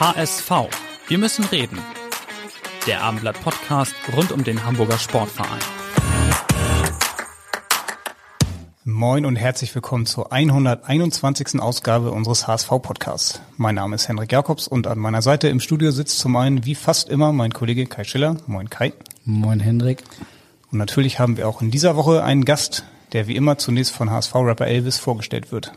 HSV. Wir müssen reden. Der Abendblatt Podcast rund um den Hamburger Sportverein. Moin und herzlich willkommen zur 121. Ausgabe unseres HSV-Podcasts. Mein Name ist Henrik Jakobs und an meiner Seite im Studio sitzt zum einen wie fast immer mein Kollege Kai Schiller. Moin Kai. Moin Hendrik. Und natürlich haben wir auch in dieser Woche einen Gast, der wie immer zunächst von HSV-Rapper Elvis vorgestellt wird.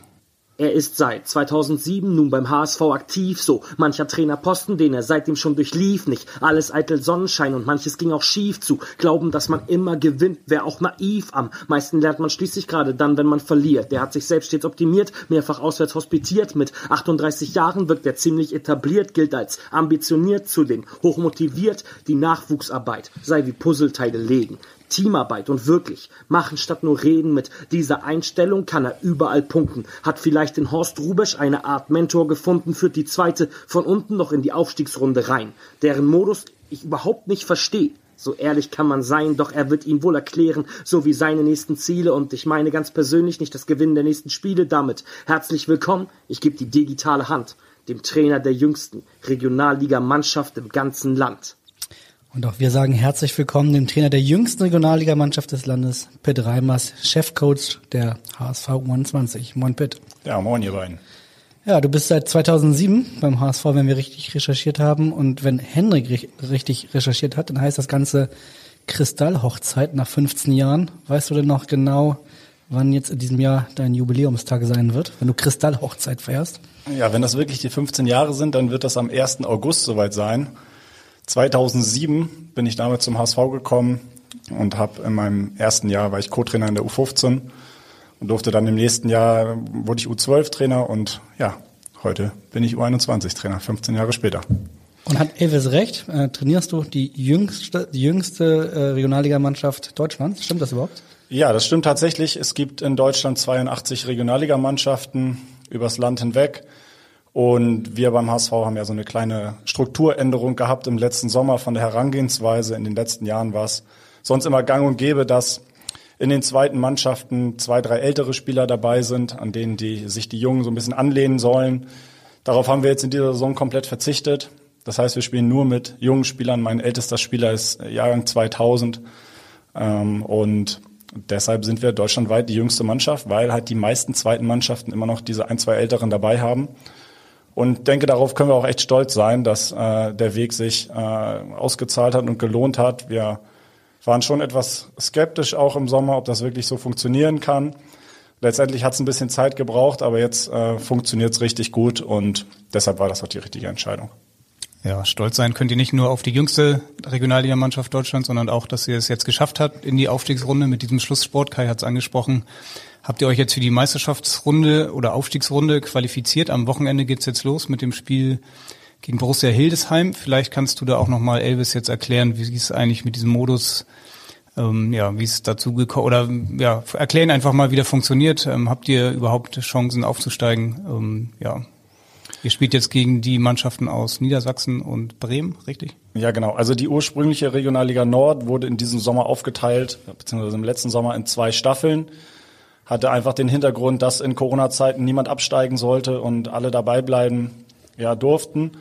Er ist seit 2007 nun beim HSV aktiv, so mancher Trainerposten, den er seitdem schon durchlief, nicht alles eitel Sonnenschein und manches ging auch schief zu. Glauben, dass man immer gewinnt, wäre auch naiv. Am meisten lernt man schließlich gerade dann, wenn man verliert. Der hat sich selbst stets optimiert, mehrfach auswärts hospitiert. Mit 38 Jahren wirkt er ziemlich etabliert, gilt als ambitioniert, zudem hochmotiviert. Die Nachwuchsarbeit sei wie Puzzleteile legen. Teamarbeit und wirklich machen statt nur reden. Mit dieser Einstellung kann er überall punkten. Hat vielleicht in Horst Rubesch eine Art Mentor gefunden, führt die zweite von unten noch in die Aufstiegsrunde rein. Deren Modus ich überhaupt nicht verstehe. So ehrlich kann man sein, doch er wird ihn wohl erklären, so wie seine nächsten Ziele und ich meine ganz persönlich nicht das Gewinnen der nächsten Spiele damit. Herzlich willkommen, ich gebe die digitale Hand dem Trainer der jüngsten Regionalliga-Mannschaft im ganzen Land. Und auch wir sagen herzlich willkommen dem Trainer der jüngsten Regionalligamannschaft des Landes, Pitt Reimers, Chefcoach der HSV 21. Moin Pitt. Ja, moin ihr beiden. Ja, du bist seit 2007 beim HSV, wenn wir richtig recherchiert haben. Und wenn Henrik richtig recherchiert hat, dann heißt das Ganze Kristallhochzeit nach 15 Jahren. Weißt du denn noch genau, wann jetzt in diesem Jahr dein Jubiläumstag sein wird, wenn du Kristallhochzeit feierst? Ja, wenn das wirklich die 15 Jahre sind, dann wird das am 1. August soweit sein. 2007 bin ich damit zum HSV gekommen und habe in meinem ersten Jahr war ich Co-Trainer in der U15 und durfte dann im nächsten Jahr wurde ich U12-Trainer und ja, heute bin ich U21-Trainer, 15 Jahre später. Und hat Elvis recht? Äh, trainierst du die jüngste, die jüngste äh, Regionalligamannschaft Deutschlands? Stimmt das überhaupt? Ja, das stimmt tatsächlich. Es gibt in Deutschland 82 Regionalligamannschaften übers Land hinweg. Und wir beim HSV haben ja so eine kleine Strukturänderung gehabt im letzten Sommer von der Herangehensweise. In den letzten Jahren war es sonst immer gang und gäbe, dass in den zweiten Mannschaften zwei, drei ältere Spieler dabei sind, an denen die, sich die Jungen so ein bisschen anlehnen sollen. Darauf haben wir jetzt in dieser Saison komplett verzichtet. Das heißt, wir spielen nur mit jungen Spielern. Mein ältester Spieler ist Jahrgang 2000. Ähm, und deshalb sind wir deutschlandweit die jüngste Mannschaft, weil halt die meisten zweiten Mannschaften immer noch diese ein, zwei Älteren dabei haben. Und denke, darauf können wir auch echt stolz sein, dass äh, der Weg sich äh, ausgezahlt hat und gelohnt hat. Wir waren schon etwas skeptisch auch im Sommer, ob das wirklich so funktionieren kann. Letztendlich hat es ein bisschen Zeit gebraucht, aber jetzt äh, funktioniert es richtig gut und deshalb war das auch die richtige Entscheidung. Ja, stolz sein könnt ihr nicht nur auf die jüngste Regionalligamannschaft Deutschlands, sondern auch, dass ihr es jetzt geschafft habt in die Aufstiegsrunde mit diesem Schlusssport. Kai hat es angesprochen. Habt ihr euch jetzt für die Meisterschaftsrunde oder Aufstiegsrunde qualifiziert? Am Wochenende geht's jetzt los mit dem Spiel gegen Borussia Hildesheim. Vielleicht kannst du da auch nochmal, Elvis, jetzt erklären, wie es eigentlich mit diesem Modus, ähm, ja, wie es dazu gekommen, oder ja, erklären einfach mal, wie der funktioniert. Ähm, habt ihr überhaupt Chancen aufzusteigen? Ähm, ja, Ihr spielt jetzt gegen die Mannschaften aus Niedersachsen und Bremen, richtig? Ja, genau. Also die ursprüngliche Regionalliga Nord wurde in diesem Sommer aufgeteilt, beziehungsweise im letzten Sommer in zwei Staffeln hatte einfach den Hintergrund, dass in Corona-Zeiten niemand absteigen sollte und alle dabei bleiben ja, durften.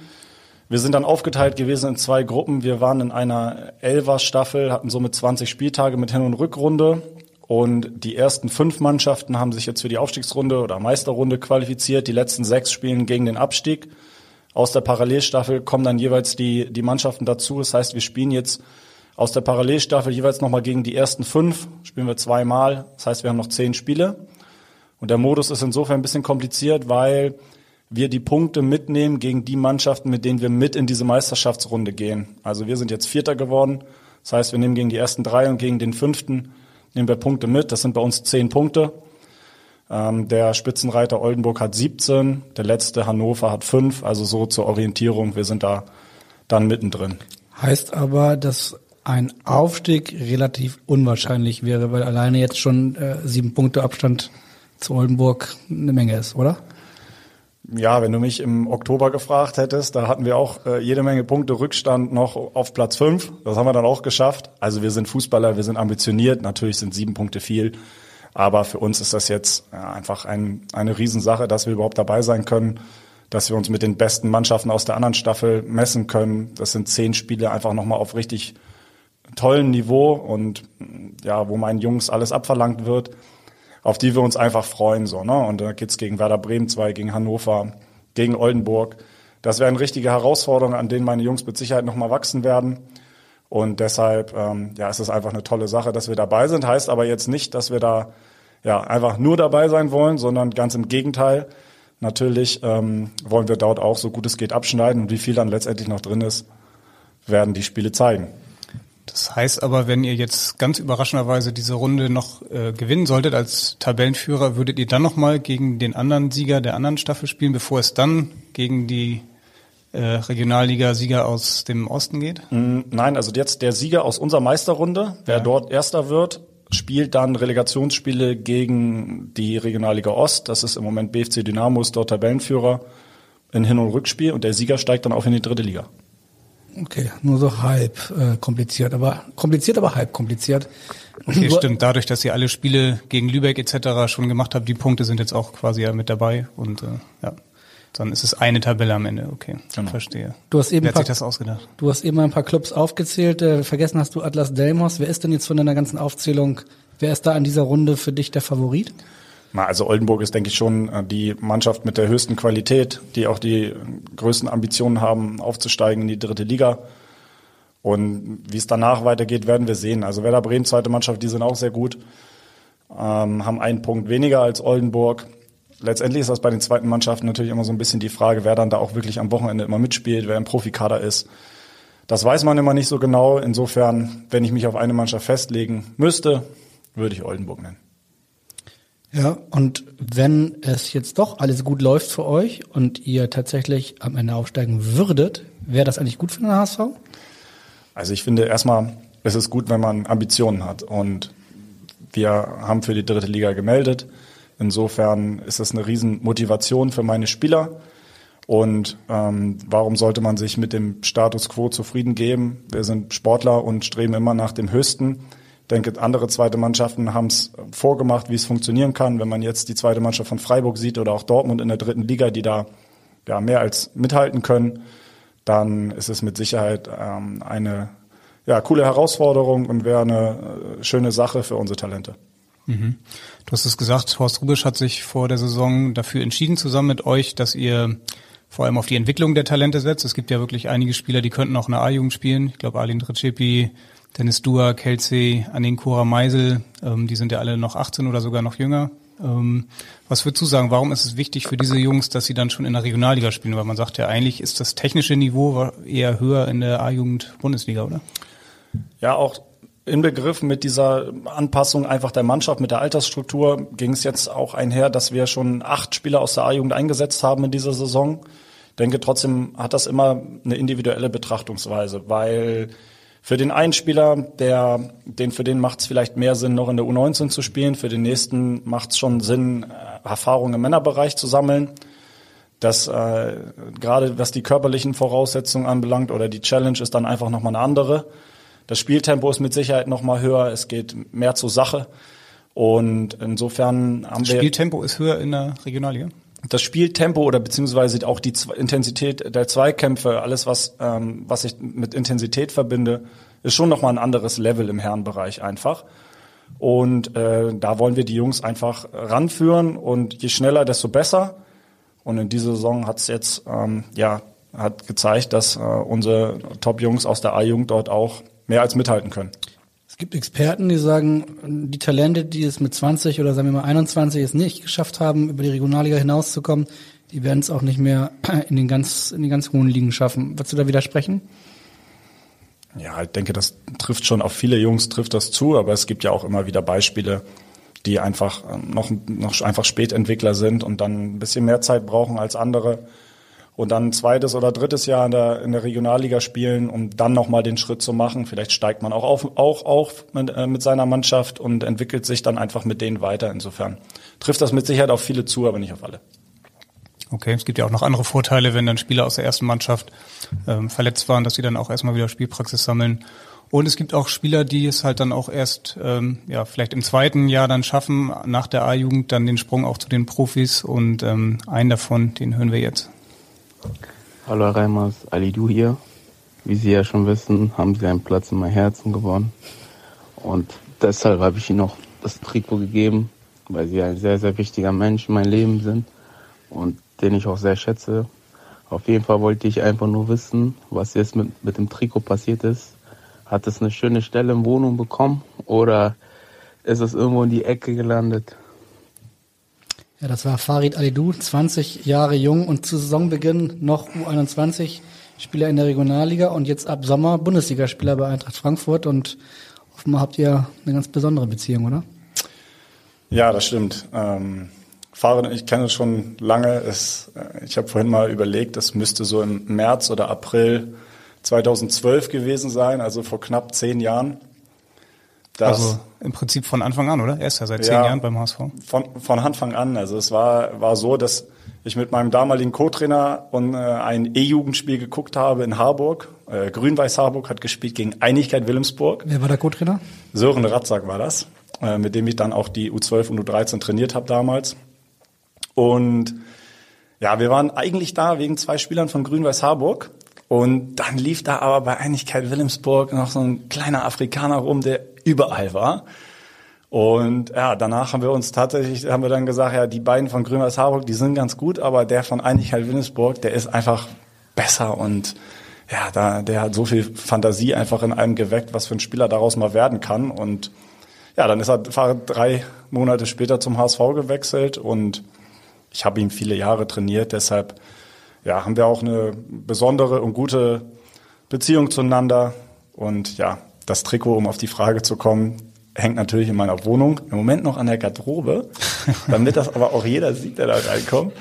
Wir sind dann aufgeteilt gewesen in zwei Gruppen. Wir waren in einer Elfer-Staffel, hatten somit 20 Spieltage mit Hin- und Rückrunde. Und die ersten fünf Mannschaften haben sich jetzt für die Aufstiegsrunde oder Meisterrunde qualifiziert. Die letzten sechs spielen gegen den Abstieg. Aus der Parallelstaffel kommen dann jeweils die, die Mannschaften dazu. Das heißt, wir spielen jetzt aus der Parallelstaffel jeweils nochmal gegen die ersten fünf, spielen wir zweimal. Das heißt, wir haben noch zehn Spiele. Und der Modus ist insofern ein bisschen kompliziert, weil wir die Punkte mitnehmen gegen die Mannschaften, mit denen wir mit in diese Meisterschaftsrunde gehen. Also wir sind jetzt Vierter geworden. Das heißt, wir nehmen gegen die ersten drei und gegen den fünften nehmen wir Punkte mit. Das sind bei uns zehn Punkte. Ähm, der Spitzenreiter Oldenburg hat 17, der letzte Hannover hat 5, also so zur Orientierung, wir sind da dann mittendrin. Heißt aber, dass ein Aufstieg relativ unwahrscheinlich wäre, weil alleine jetzt schon äh, sieben Punkte Abstand zu Oldenburg eine Menge ist, oder? Ja, wenn du mich im Oktober gefragt hättest, da hatten wir auch äh, jede Menge Punkte Rückstand noch auf Platz fünf. Das haben wir dann auch geschafft. Also wir sind Fußballer, wir sind ambitioniert. Natürlich sind sieben Punkte viel. Aber für uns ist das jetzt ja, einfach ein, eine Riesensache, dass wir überhaupt dabei sein können, dass wir uns mit den besten Mannschaften aus der anderen Staffel messen können. Das sind zehn Spiele einfach nochmal auf richtig tollen Niveau und ja, wo meinen Jungs alles abverlangt wird, auf die wir uns einfach freuen. So, ne? Und da geht's gegen Werder Bremen 2, gegen Hannover, gegen Oldenburg. Das wären richtige Herausforderungen, an denen meine Jungs mit Sicherheit nochmal wachsen werden. Und deshalb ähm, ja, ist es einfach eine tolle Sache, dass wir dabei sind. Heißt aber jetzt nicht, dass wir da ja einfach nur dabei sein wollen, sondern ganz im Gegenteil. Natürlich ähm, wollen wir dort auch so gut es geht abschneiden und wie viel dann letztendlich noch drin ist, werden die Spiele zeigen. Das heißt aber, wenn ihr jetzt ganz überraschenderweise diese Runde noch äh, gewinnen solltet als Tabellenführer, würdet ihr dann nochmal gegen den anderen Sieger der anderen Staffel spielen, bevor es dann gegen die äh, Regionalliga-Sieger aus dem Osten geht? Mm, nein, also jetzt der Sieger aus unserer Meisterrunde, wer ja. dort Erster wird, spielt dann Relegationsspiele gegen die Regionalliga Ost. Das ist im Moment BFC Dynamos, dort Tabellenführer in Hin- und Rückspiel und der Sieger steigt dann auch in die dritte Liga. Okay, nur so halb äh, kompliziert, aber kompliziert, aber halb kompliziert. Okay, stimmt. Dadurch, dass ihr alle Spiele gegen Lübeck etc. schon gemacht habt, die Punkte sind jetzt auch quasi ja mit dabei und äh, ja. Dann ist es eine Tabelle am Ende, okay. Genau. Verstehe. Du hast eben Wer hat sich das ausgedacht? Du hast eben ein paar Clubs aufgezählt. Äh, vergessen hast du Atlas Delmos. Wer ist denn jetzt von deiner ganzen Aufzählung, wer ist da an dieser Runde für dich der Favorit? Also Oldenburg ist, denke ich, schon äh, die Mannschaft mit der höchsten Qualität, die auch die größten Ambitionen haben, aufzusteigen in die dritte Liga. Und wie es danach weitergeht, werden wir sehen. Also Werder Bremen, zweite Mannschaft, die sind auch sehr gut, ähm, haben einen Punkt weniger als Oldenburg. Letztendlich ist das bei den zweiten Mannschaften natürlich immer so ein bisschen die Frage, wer dann da auch wirklich am Wochenende immer mitspielt, wer im Profikader ist. Das weiß man immer nicht so genau. Insofern, wenn ich mich auf eine Mannschaft festlegen müsste, würde ich Oldenburg nennen. Ja, und wenn es jetzt doch alles gut läuft für euch und ihr tatsächlich am Ende aufsteigen würdet, wäre das eigentlich gut für den HSV? Also ich finde erstmal, es ist gut, wenn man Ambitionen hat. Und wir haben für die dritte Liga gemeldet. Insofern ist es eine Riesenmotivation für meine Spieler. Und ähm, warum sollte man sich mit dem Status quo zufrieden geben? Wir sind Sportler und streben immer nach dem Höchsten denke, andere zweite Mannschaften haben es vorgemacht, wie es funktionieren kann. Wenn man jetzt die zweite Mannschaft von Freiburg sieht oder auch Dortmund in der dritten Liga, die da ja, mehr als mithalten können, dann ist es mit Sicherheit ähm, eine ja, coole Herausforderung und wäre eine äh, schöne Sache für unsere Talente. Mhm. Du hast es gesagt, Horst Rubisch hat sich vor der Saison dafür entschieden, zusammen mit euch, dass ihr vor allem auf die Entwicklung der Talente setzt. Es gibt ja wirklich einige Spieler, die könnten auch eine A-Jugend spielen. Ich glaube, Alin Trecepi, Dennis Dua, Kelsey, Aninkura Meisel, ähm, die sind ja alle noch 18 oder sogar noch jünger. Ähm, was würdest du sagen, warum ist es wichtig für diese Jungs, dass sie dann schon in der Regionalliga spielen? Weil man sagt ja eigentlich ist das technische Niveau eher höher in der A-Jugend Bundesliga, oder? Ja, auch in Begriff mit dieser Anpassung einfach der Mannschaft, mit der Altersstruktur ging es jetzt auch einher, dass wir schon acht Spieler aus der A-Jugend eingesetzt haben in dieser Saison. Ich denke, trotzdem hat das immer eine individuelle Betrachtungsweise, weil für den einen Spieler, der, den, für den macht es vielleicht mehr Sinn, noch in der U19 zu spielen. Für den nächsten macht es schon Sinn, äh, Erfahrungen im Männerbereich zu sammeln. Das äh, gerade was die körperlichen Voraussetzungen anbelangt oder die Challenge ist dann einfach nochmal eine andere. Das Spieltempo ist mit Sicherheit nochmal höher, es geht mehr zur Sache. Und insofern haben das wir. Spieltempo ist höher in der Regionalliga? Das Spieltempo oder beziehungsweise auch die Intensität der Zweikämpfe, alles was ähm, was ich mit Intensität verbinde, ist schon noch mal ein anderes Level im Herrenbereich einfach. Und äh, da wollen wir die Jungs einfach ranführen und je schneller, desto besser. Und in dieser Saison hat es jetzt ähm, ja hat gezeigt, dass äh, unsere Top-Jungs aus der A-Jugend dort auch mehr als mithalten können. Es gibt Experten, die sagen, die Talente, die es mit 20 oder sagen wir mal 21 es nicht geschafft haben, über die Regionalliga hinauszukommen, die werden es auch nicht mehr in den ganz, in den ganz hohen Ligen schaffen. Würdest du da widersprechen? Ja, ich denke, das trifft schon auf viele Jungs trifft das zu, aber es gibt ja auch immer wieder Beispiele, die einfach äh, noch, noch einfach Spätentwickler sind und dann ein bisschen mehr Zeit brauchen als andere und dann zweites oder drittes Jahr in der, in der Regionalliga spielen, um dann nochmal den Schritt zu machen. Vielleicht steigt man auch auf, auch auf mit, äh, mit seiner Mannschaft und entwickelt sich dann einfach mit denen weiter. Insofern trifft das mit Sicherheit auf viele zu, aber nicht auf alle. Okay, es gibt ja auch noch andere Vorteile, wenn dann Spieler aus der ersten Mannschaft ähm, verletzt waren, dass sie dann auch erstmal wieder Spielpraxis sammeln. Und es gibt auch Spieler, die es halt dann auch erst, ähm, ja, vielleicht im zweiten Jahr dann schaffen, nach der A-Jugend dann den Sprung auch zu den Profis. Und ähm, einen davon, den hören wir jetzt. Hallo Reimers, Du hier. Wie Sie ja schon wissen, haben Sie einen Platz in meinem Herzen gewonnen. Und deshalb habe ich Ihnen auch das Trikot gegeben, weil Sie ein sehr, sehr wichtiger Mensch in meinem Leben sind und den ich auch sehr schätze. Auf jeden Fall wollte ich einfach nur wissen, was jetzt mit, mit dem Trikot passiert ist. Hat es eine schöne Stelle in Wohnung bekommen oder ist es irgendwo in die Ecke gelandet? Ja, das war Farid Alidou, 20 Jahre jung und zu Saisonbeginn noch U21 Spieler in der Regionalliga und jetzt ab Sommer Bundesligaspieler bei Eintracht Frankfurt und offenbar habt ihr eine ganz besondere Beziehung, oder? Ja, das stimmt. Ähm, Farid, ich kenne es schon lange. Es, äh, ich habe vorhin mal überlegt, es müsste so im März oder April 2012 gewesen sein, also vor knapp zehn Jahren. Das, also im Prinzip von Anfang an, oder? Er ist ja seit zehn ja, Jahren beim HSV. Von, von Anfang an. Also es war, war so, dass ich mit meinem damaligen Co-Trainer und äh, ein E-Jugendspiel geguckt habe in Harburg. Äh, Grün-Weiß Harburg hat gespielt gegen Einigkeit Wilhelmsburg. Wer war der Co-Trainer? Sören Ratzak war das, äh, mit dem ich dann auch die U12 und U13 trainiert habe damals. Und ja, wir waren eigentlich da wegen zwei Spielern von Grün-Weiß Harburg. Und dann lief da aber bei Einigkeit Wilhelmsburg noch so ein kleiner Afrikaner rum, der überall war. Und ja, danach haben wir uns tatsächlich, haben wir dann gesagt, ja, die beiden von Grün-Weiß Harburg, die sind ganz gut, aber der von Einigkeit Wilhelmsburg, der ist einfach besser und ja, da, der hat so viel Fantasie einfach in einem geweckt, was für ein Spieler daraus mal werden kann. Und ja, dann ist er drei Monate später zum HSV gewechselt und ich habe ihn viele Jahre trainiert, deshalb ja, haben wir auch eine besondere und gute Beziehung zueinander. Und ja, das Trikot, um auf die Frage zu kommen, hängt natürlich in meiner Wohnung. Im Moment noch an der Garderobe, damit das aber auch jeder sieht, der da reinkommt.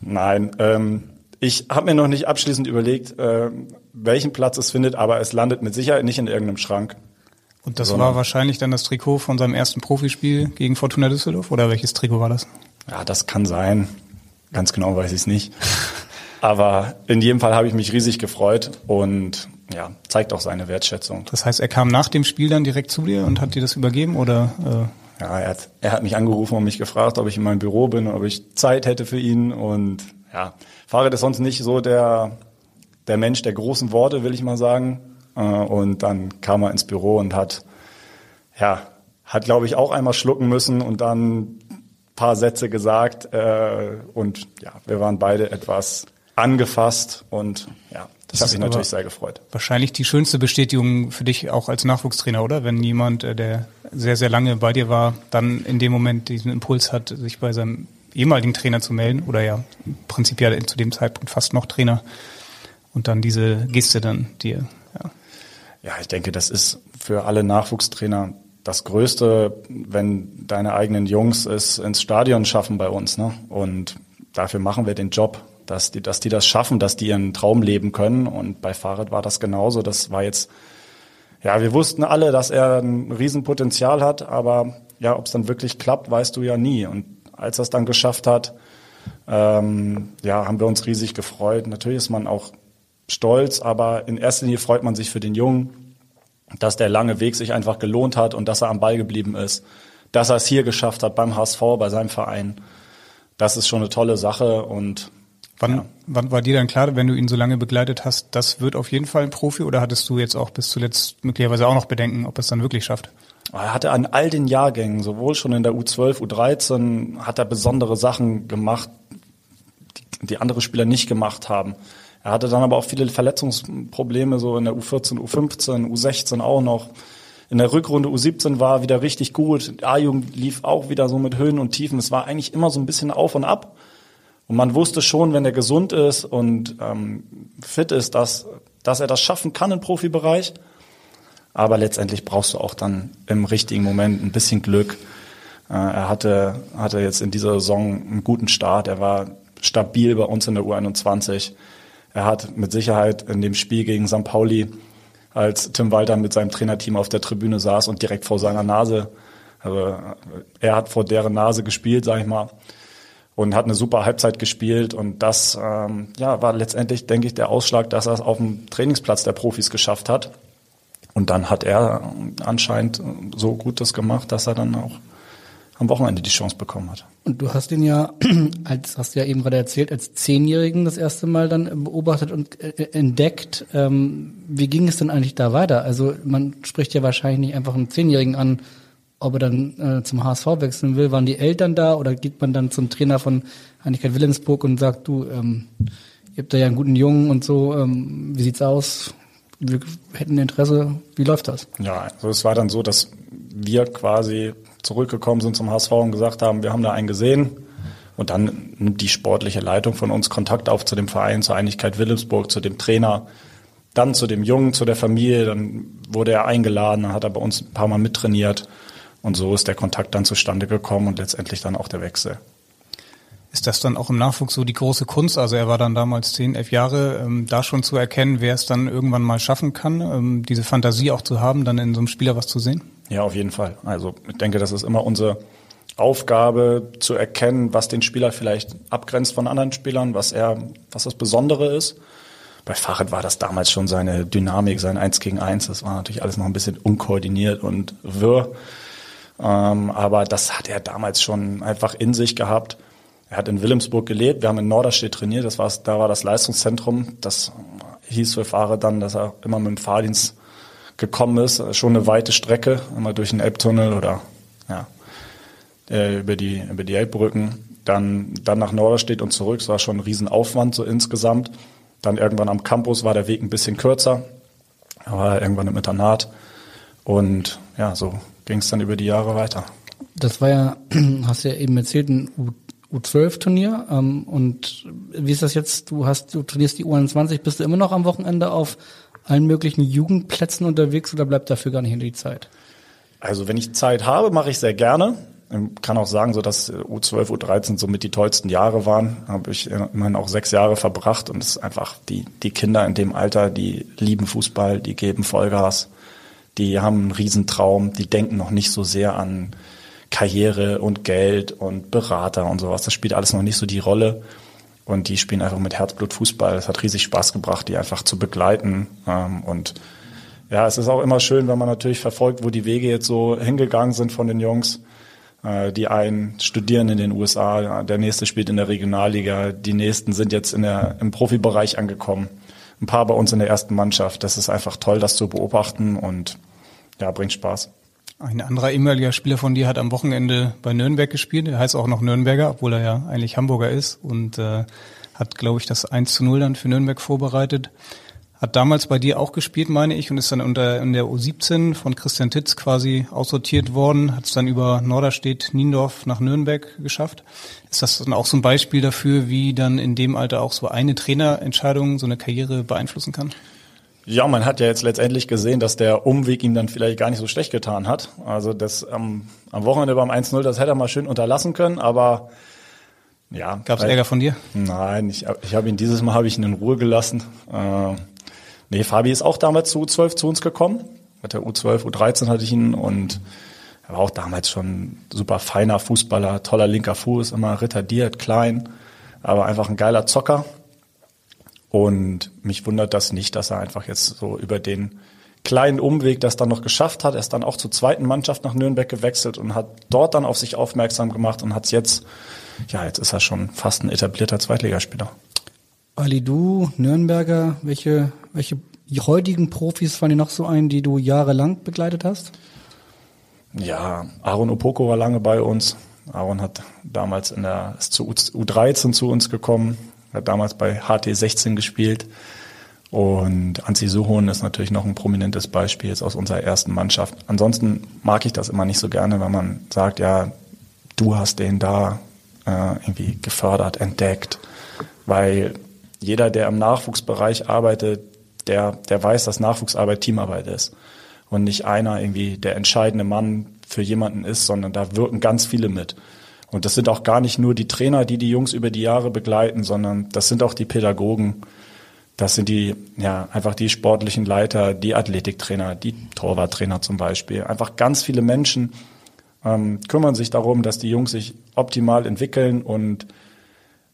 Nein, ähm, ich habe mir noch nicht abschließend überlegt, äh, welchen Platz es findet, aber es landet mit Sicherheit nicht in irgendeinem Schrank. Und das war wahrscheinlich dann das Trikot von seinem ersten Profispiel gegen Fortuna Düsseldorf oder welches Trikot war das? Ja, das kann sein. Ganz genau weiß ich es nicht. Aber in jedem Fall habe ich mich riesig gefreut und ja, zeigt auch seine Wertschätzung. Das heißt, er kam nach dem Spiel dann direkt zu dir und hat dir das übergeben oder? Äh? Ja, er hat, er hat mich angerufen und mich gefragt, ob ich in meinem Büro bin, ob ich Zeit hätte für ihn und ja, Fahrrad ist sonst nicht so der, der Mensch der großen Worte, will ich mal sagen. Äh, und dann kam er ins Büro und hat, ja, hat glaube ich auch einmal schlucken müssen und dann paar Sätze gesagt äh, und ja, wir waren beide etwas angefasst und ja, das, hat mich natürlich sehr gefreut. Wahrscheinlich die schönste Bestätigung für dich auch als Nachwuchstrainer, oder? Wenn jemand, äh, der sehr, sehr lange bei dir war, dann in dem Moment diesen Impuls hat, sich bei seinem ehemaligen Trainer zu melden oder ja prinzipiell zu dem Zeitpunkt fast noch Trainer und dann diese Geste dann dir. Ja, ja ich denke, das ist für alle Nachwuchstrainer das Größte, wenn deine eigenen Jungs es ins Stadion schaffen bei uns. Ne? Und dafür machen wir den Job dass die, dass die das schaffen, dass die ihren Traum leben können. Und bei Fahrrad war das genauso. Das war jetzt, ja, wir wussten alle, dass er ein Riesenpotenzial hat, aber ja, ob es dann wirklich klappt, weißt du ja nie. Und als er es dann geschafft hat, ähm, ja, haben wir uns riesig gefreut. Natürlich ist man auch stolz, aber in erster Linie freut man sich für den Jungen, dass der lange Weg sich einfach gelohnt hat und dass er am Ball geblieben ist, dass er es hier geschafft hat beim HSV, bei seinem Verein. Das ist schon eine tolle Sache und Wann, ja. wann war dir dann klar, wenn du ihn so lange begleitet hast, das wird auf jeden Fall ein Profi oder hattest du jetzt auch bis zuletzt möglicherweise auch noch Bedenken, ob er es dann wirklich schafft? Er hatte an all den Jahrgängen, sowohl schon in der U12, U13, hat er besondere Sachen gemacht, die, die andere Spieler nicht gemacht haben. Er hatte dann aber auch viele Verletzungsprobleme, so in der U14, U15, U16 auch noch. In der Rückrunde U17 war wieder richtig gut. A-Jugend lief auch wieder so mit Höhen und Tiefen. Es war eigentlich immer so ein bisschen auf und ab. Und man wusste schon, wenn er gesund ist und ähm, fit ist, dass, dass er das schaffen kann im Profibereich. Aber letztendlich brauchst du auch dann im richtigen Moment ein bisschen Glück. Äh, er hatte, hatte jetzt in dieser Saison einen guten Start. Er war stabil bei uns in der U21. Er hat mit Sicherheit in dem Spiel gegen St. Pauli, als Tim Walter mit seinem Trainerteam auf der Tribüne saß und direkt vor seiner Nase, also er hat vor deren Nase gespielt, sag ich mal, und hat eine super Halbzeit gespielt und das ähm, ja, war letztendlich, denke ich, der Ausschlag, dass er es auf dem Trainingsplatz der Profis geschafft hat. Und dann hat er anscheinend so gut das gemacht, dass er dann auch am Wochenende die Chance bekommen hat. Und du hast ihn ja, als hast du ja eben gerade erzählt, als Zehnjährigen das erste Mal dann beobachtet und äh, entdeckt. Ähm, wie ging es denn eigentlich da weiter? Also man spricht ja wahrscheinlich nicht einfach einen Zehnjährigen an, ob er dann äh, zum HSV wechseln will. Waren die Eltern da oder geht man dann zum Trainer von Heinrich Wilhelmsburg und sagt, du, ähm, ihr habt da ja einen guten Jungen und so, ähm, wie sieht's aus? Wir hätten Interesse, wie läuft das? Ja, also es war dann so, dass wir quasi zurückgekommen sind zum HSV und gesagt haben, wir haben da einen gesehen. Und dann nimmt die sportliche Leitung von uns Kontakt auf zu dem Verein, zur Einigkeit Wilhelmsburg, zu dem Trainer, dann zu dem Jungen, zu der Familie. Dann wurde er eingeladen, dann hat er bei uns ein paar Mal mittrainiert. Und so ist der Kontakt dann zustande gekommen und letztendlich dann auch der Wechsel. Ist das dann auch im Nachwuchs so die große Kunst? Also er war dann damals zehn, elf Jahre, ähm, da schon zu erkennen, wer es dann irgendwann mal schaffen kann, ähm, diese Fantasie auch zu haben, dann in so einem Spieler was zu sehen? Ja, auf jeden Fall. Also ich denke, das ist immer unsere Aufgabe zu erkennen, was den Spieler vielleicht abgrenzt von anderen Spielern, was er, was das Besondere ist. Bei Fahrrad war das damals schon seine Dynamik, sein Eins gegen Eins. Das war natürlich alles noch ein bisschen unkoordiniert und wirr. Ähm, aber das hat er damals schon einfach in sich gehabt. Er hat in Wilhelmsburg gelebt. Wir haben in Norderstedt trainiert. Das war, da war das Leistungszentrum. Das hieß für Fahrer dann, dass er immer mit dem Fahrdienst gekommen ist. Schon eine weite Strecke, immer durch den Elbtunnel oder ja, äh, über die, über die Elbbrücken. Dann, dann nach Norderstedt und zurück. Es war schon ein Riesenaufwand so insgesamt. Dann irgendwann am Campus war der Weg ein bisschen kürzer. Aber irgendwann im Internat. Und ja, so ging es dann über die Jahre weiter. Das war ja, hast du ja eben erzählt, ein U12-Turnier. Ähm, und wie ist das jetzt? Du hast, du trainierst die U21, bist du immer noch am Wochenende auf allen möglichen Jugendplätzen unterwegs oder bleibt dafür gar nicht in die Zeit? Also wenn ich Zeit habe, mache ich sehr gerne. Ich kann auch sagen, so dass U12, U13 somit die tollsten Jahre waren. Habe ich immerhin auch sechs Jahre verbracht und es ist einfach die, die Kinder in dem Alter, die lieben Fußball, die geben Vollgas, die haben einen Riesentraum, die denken noch nicht so sehr an Karriere und Geld und Berater und sowas. Das spielt alles noch nicht so die Rolle. Und die spielen einfach mit Herzblut Fußball. Es hat riesig Spaß gebracht, die einfach zu begleiten. Ähm, und ja, es ist auch immer schön, wenn man natürlich verfolgt, wo die Wege jetzt so hingegangen sind von den Jungs. Äh, die einen studieren in den USA, der nächste spielt in der Regionalliga, die nächsten sind jetzt in der, im Profibereich angekommen. Ein paar bei uns in der ersten Mannschaft. Das ist einfach toll, das zu beobachten und ja, bringt Spaß. Ein anderer ehemaliger Spieler von dir hat am Wochenende bei Nürnberg gespielt. Er heißt auch noch Nürnberger, obwohl er ja eigentlich Hamburger ist und äh, hat, glaube ich, das 1 zu 0 dann für Nürnberg vorbereitet. Hat damals bei dir auch gespielt, meine ich, und ist dann unter in der U17 von Christian Titz quasi aussortiert worden, hat es dann über Norderstedt, Niendorf nach Nürnberg geschafft. Ist das dann auch so ein Beispiel dafür, wie dann in dem Alter auch so eine Trainerentscheidung so eine Karriere beeinflussen kann? Ja, man hat ja jetzt letztendlich gesehen, dass der Umweg ihm dann vielleicht gar nicht so schlecht getan hat. Also das ähm, am Wochenende beim 1-0, das hätte er mal schön unterlassen können, aber ja. Gab es Ärger von dir? Nein, ich, ich habe ihn dieses Mal habe ich ihn in Ruhe gelassen. Äh, nee, Fabi ist auch damals zu U12 zu uns gekommen. Mit der U12, U13 hatte ich ihn und er war auch damals schon super feiner Fußballer, toller linker Fuß, immer retardiert, klein, aber einfach ein geiler Zocker. Und mich wundert das nicht, dass er einfach jetzt so über den kleinen Umweg das dann noch geschafft hat. Er ist dann auch zur zweiten Mannschaft nach Nürnberg gewechselt und hat dort dann auf sich aufmerksam gemacht und hat es jetzt, ja, jetzt ist er schon fast ein etablierter Zweitligaspieler. Ali, du, Nürnberger, welche, welche heutigen Profis fallen dir noch so ein, die du jahrelang begleitet hast? Ja, Aaron Opoko war lange bei uns. Aaron hat damals in der, ist zu U13 zu uns gekommen, hat damals bei HT 16 gespielt. Und Anzi Suhon ist natürlich noch ein prominentes Beispiel jetzt aus unserer ersten Mannschaft. Ansonsten mag ich das immer nicht so gerne, wenn man sagt, ja, du hast den da äh, irgendwie gefördert, entdeckt. Weil jeder, der im Nachwuchsbereich arbeitet, der, der weiß, dass Nachwuchsarbeit Teamarbeit ist. Und nicht einer irgendwie der entscheidende Mann für jemanden ist, sondern da wirken ganz viele mit. Und das sind auch gar nicht nur die Trainer, die die Jungs über die Jahre begleiten, sondern das sind auch die Pädagogen, das sind die, ja, einfach die sportlichen Leiter, die Athletiktrainer, die Torwarttrainer zum Beispiel. Einfach ganz viele Menschen ähm, kümmern sich darum, dass die Jungs sich optimal entwickeln. Und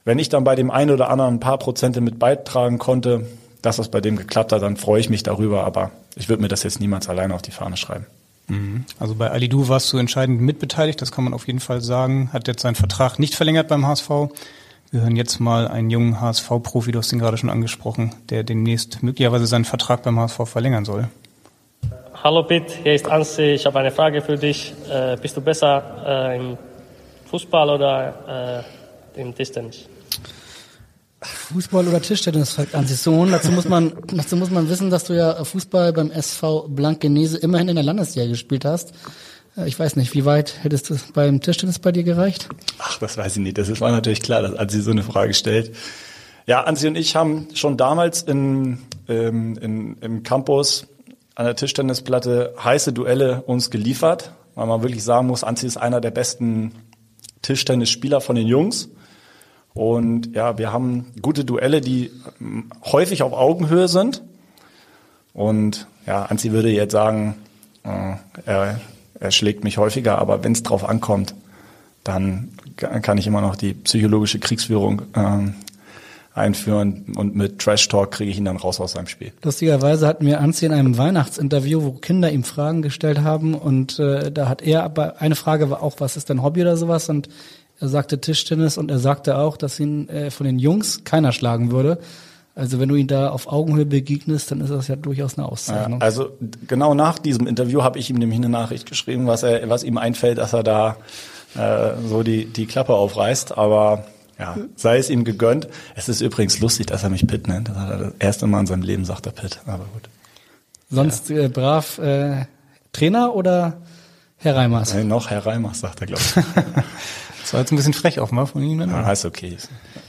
wenn ich dann bei dem einen oder anderen ein paar Prozente mit beitragen konnte, dass das bei dem geklappt hat, dann freue ich mich darüber. Aber ich würde mir das jetzt niemals alleine auf die Fahne schreiben. Mhm. Also bei Alidu warst du entscheidend mitbeteiligt, das kann man auf jeden Fall sagen. Hat jetzt seinen Vertrag nicht verlängert beim HSV. Wir hören jetzt mal einen jungen HSV-Profi, du hast ihn gerade schon angesprochen, der demnächst möglicherweise seinen Vertrag beim HSV verlängern soll. Hallo Pitt, hier ist Ansi. Ich habe eine Frage für dich. Äh, bist du besser äh, im Fußball oder äh, im Tischtennis? Fußball oder Tischtennis, fragt Ansi Sohn. Dazu muss man, dazu muss man wissen, dass du ja Fußball beim SV Blankenese immerhin in der Landesliga gespielt hast. Äh, ich weiß nicht, wie weit hättest du beim Tischtennis bei dir gereicht? Ach, das weiß ich nicht. Das war natürlich klar, dass Ansi so eine Frage stellt. Ja, Ansi und ich haben schon damals in, ähm, in, im Campus an der Tischtennisplatte heiße Duelle uns geliefert, weil man wirklich sagen muss, Anzi ist einer der besten Tischtennisspieler von den Jungs. Und ja, wir haben gute Duelle, die häufig auf Augenhöhe sind. Und ja, Anzi würde jetzt sagen, äh, er, er schlägt mich häufiger, aber wenn es drauf ankommt, dann kann ich immer noch die psychologische Kriegsführung äh, einführen und mit Trash Talk kriege ich ihn dann raus aus seinem Spiel. Lustigerweise hatten wir Anzi in einem Weihnachtsinterview, wo Kinder ihm Fragen gestellt haben und äh, da hat er aber eine Frage war auch, was ist dein Hobby oder sowas und er sagte Tischtennis und er sagte auch, dass ihn äh, von den Jungs keiner schlagen würde. Also wenn du ihn da auf Augenhöhe begegnest, dann ist das ja durchaus eine Auszeichnung. Ja, also genau nach diesem Interview habe ich ihm nämlich eine Nachricht geschrieben, was er, was ihm einfällt, dass er da äh, so die die Klappe aufreißt. Aber ja, sei es ihm gegönnt. Es ist übrigens lustig, dass er mich Pitt nennt. Das hat er das erste Mal in seinem Leben sagt er Pitt. Aber gut. Sonst ja. äh, brav äh, Trainer oder Herr Reimers? Nein, noch Herr Reimers, sagt er, glaube ich. das war jetzt ein bisschen frech auch mal von Ihnen. Ja, ist okay.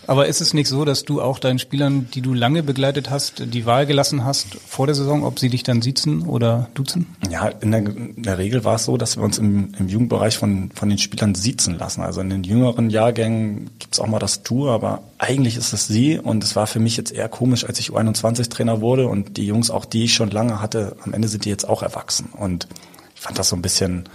Aber ist es nicht so, dass du auch deinen Spielern, die du lange begleitet hast, die Wahl gelassen hast vor der Saison, ob sie dich dann siezen oder duzen? Ja, in der, in der Regel war es so, dass wir uns im, im Jugendbereich von, von den Spielern siezen lassen. Also in den jüngeren Jahrgängen gibt's auch mal das Du, aber eigentlich ist es sie. Und es war für mich jetzt eher komisch, als ich U21-Trainer wurde und die Jungs, auch die ich schon lange hatte, am Ende sind die jetzt auch erwachsen. Und ich fand das so ein bisschen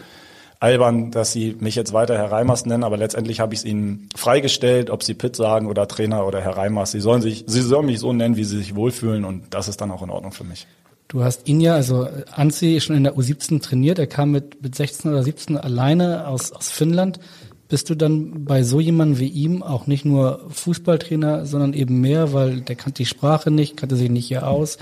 albern, dass sie mich jetzt weiter Herr Reimers nennen, aber letztendlich habe ich es ihnen freigestellt, ob sie Pitt sagen oder Trainer oder Herr Reimers. Sie sollen sich, sie sollen mich so nennen, wie sie sich wohlfühlen und das ist dann auch in Ordnung für mich. Du hast ihn ja, also Anzi, schon in der U17 trainiert. Er kam mit, mit 16 oder 17 alleine aus, aus Finnland. Bist du dann bei so jemandem wie ihm auch nicht nur Fußballtrainer, sondern eben mehr, weil der kannte die Sprache nicht, kannte sich nicht hier aus,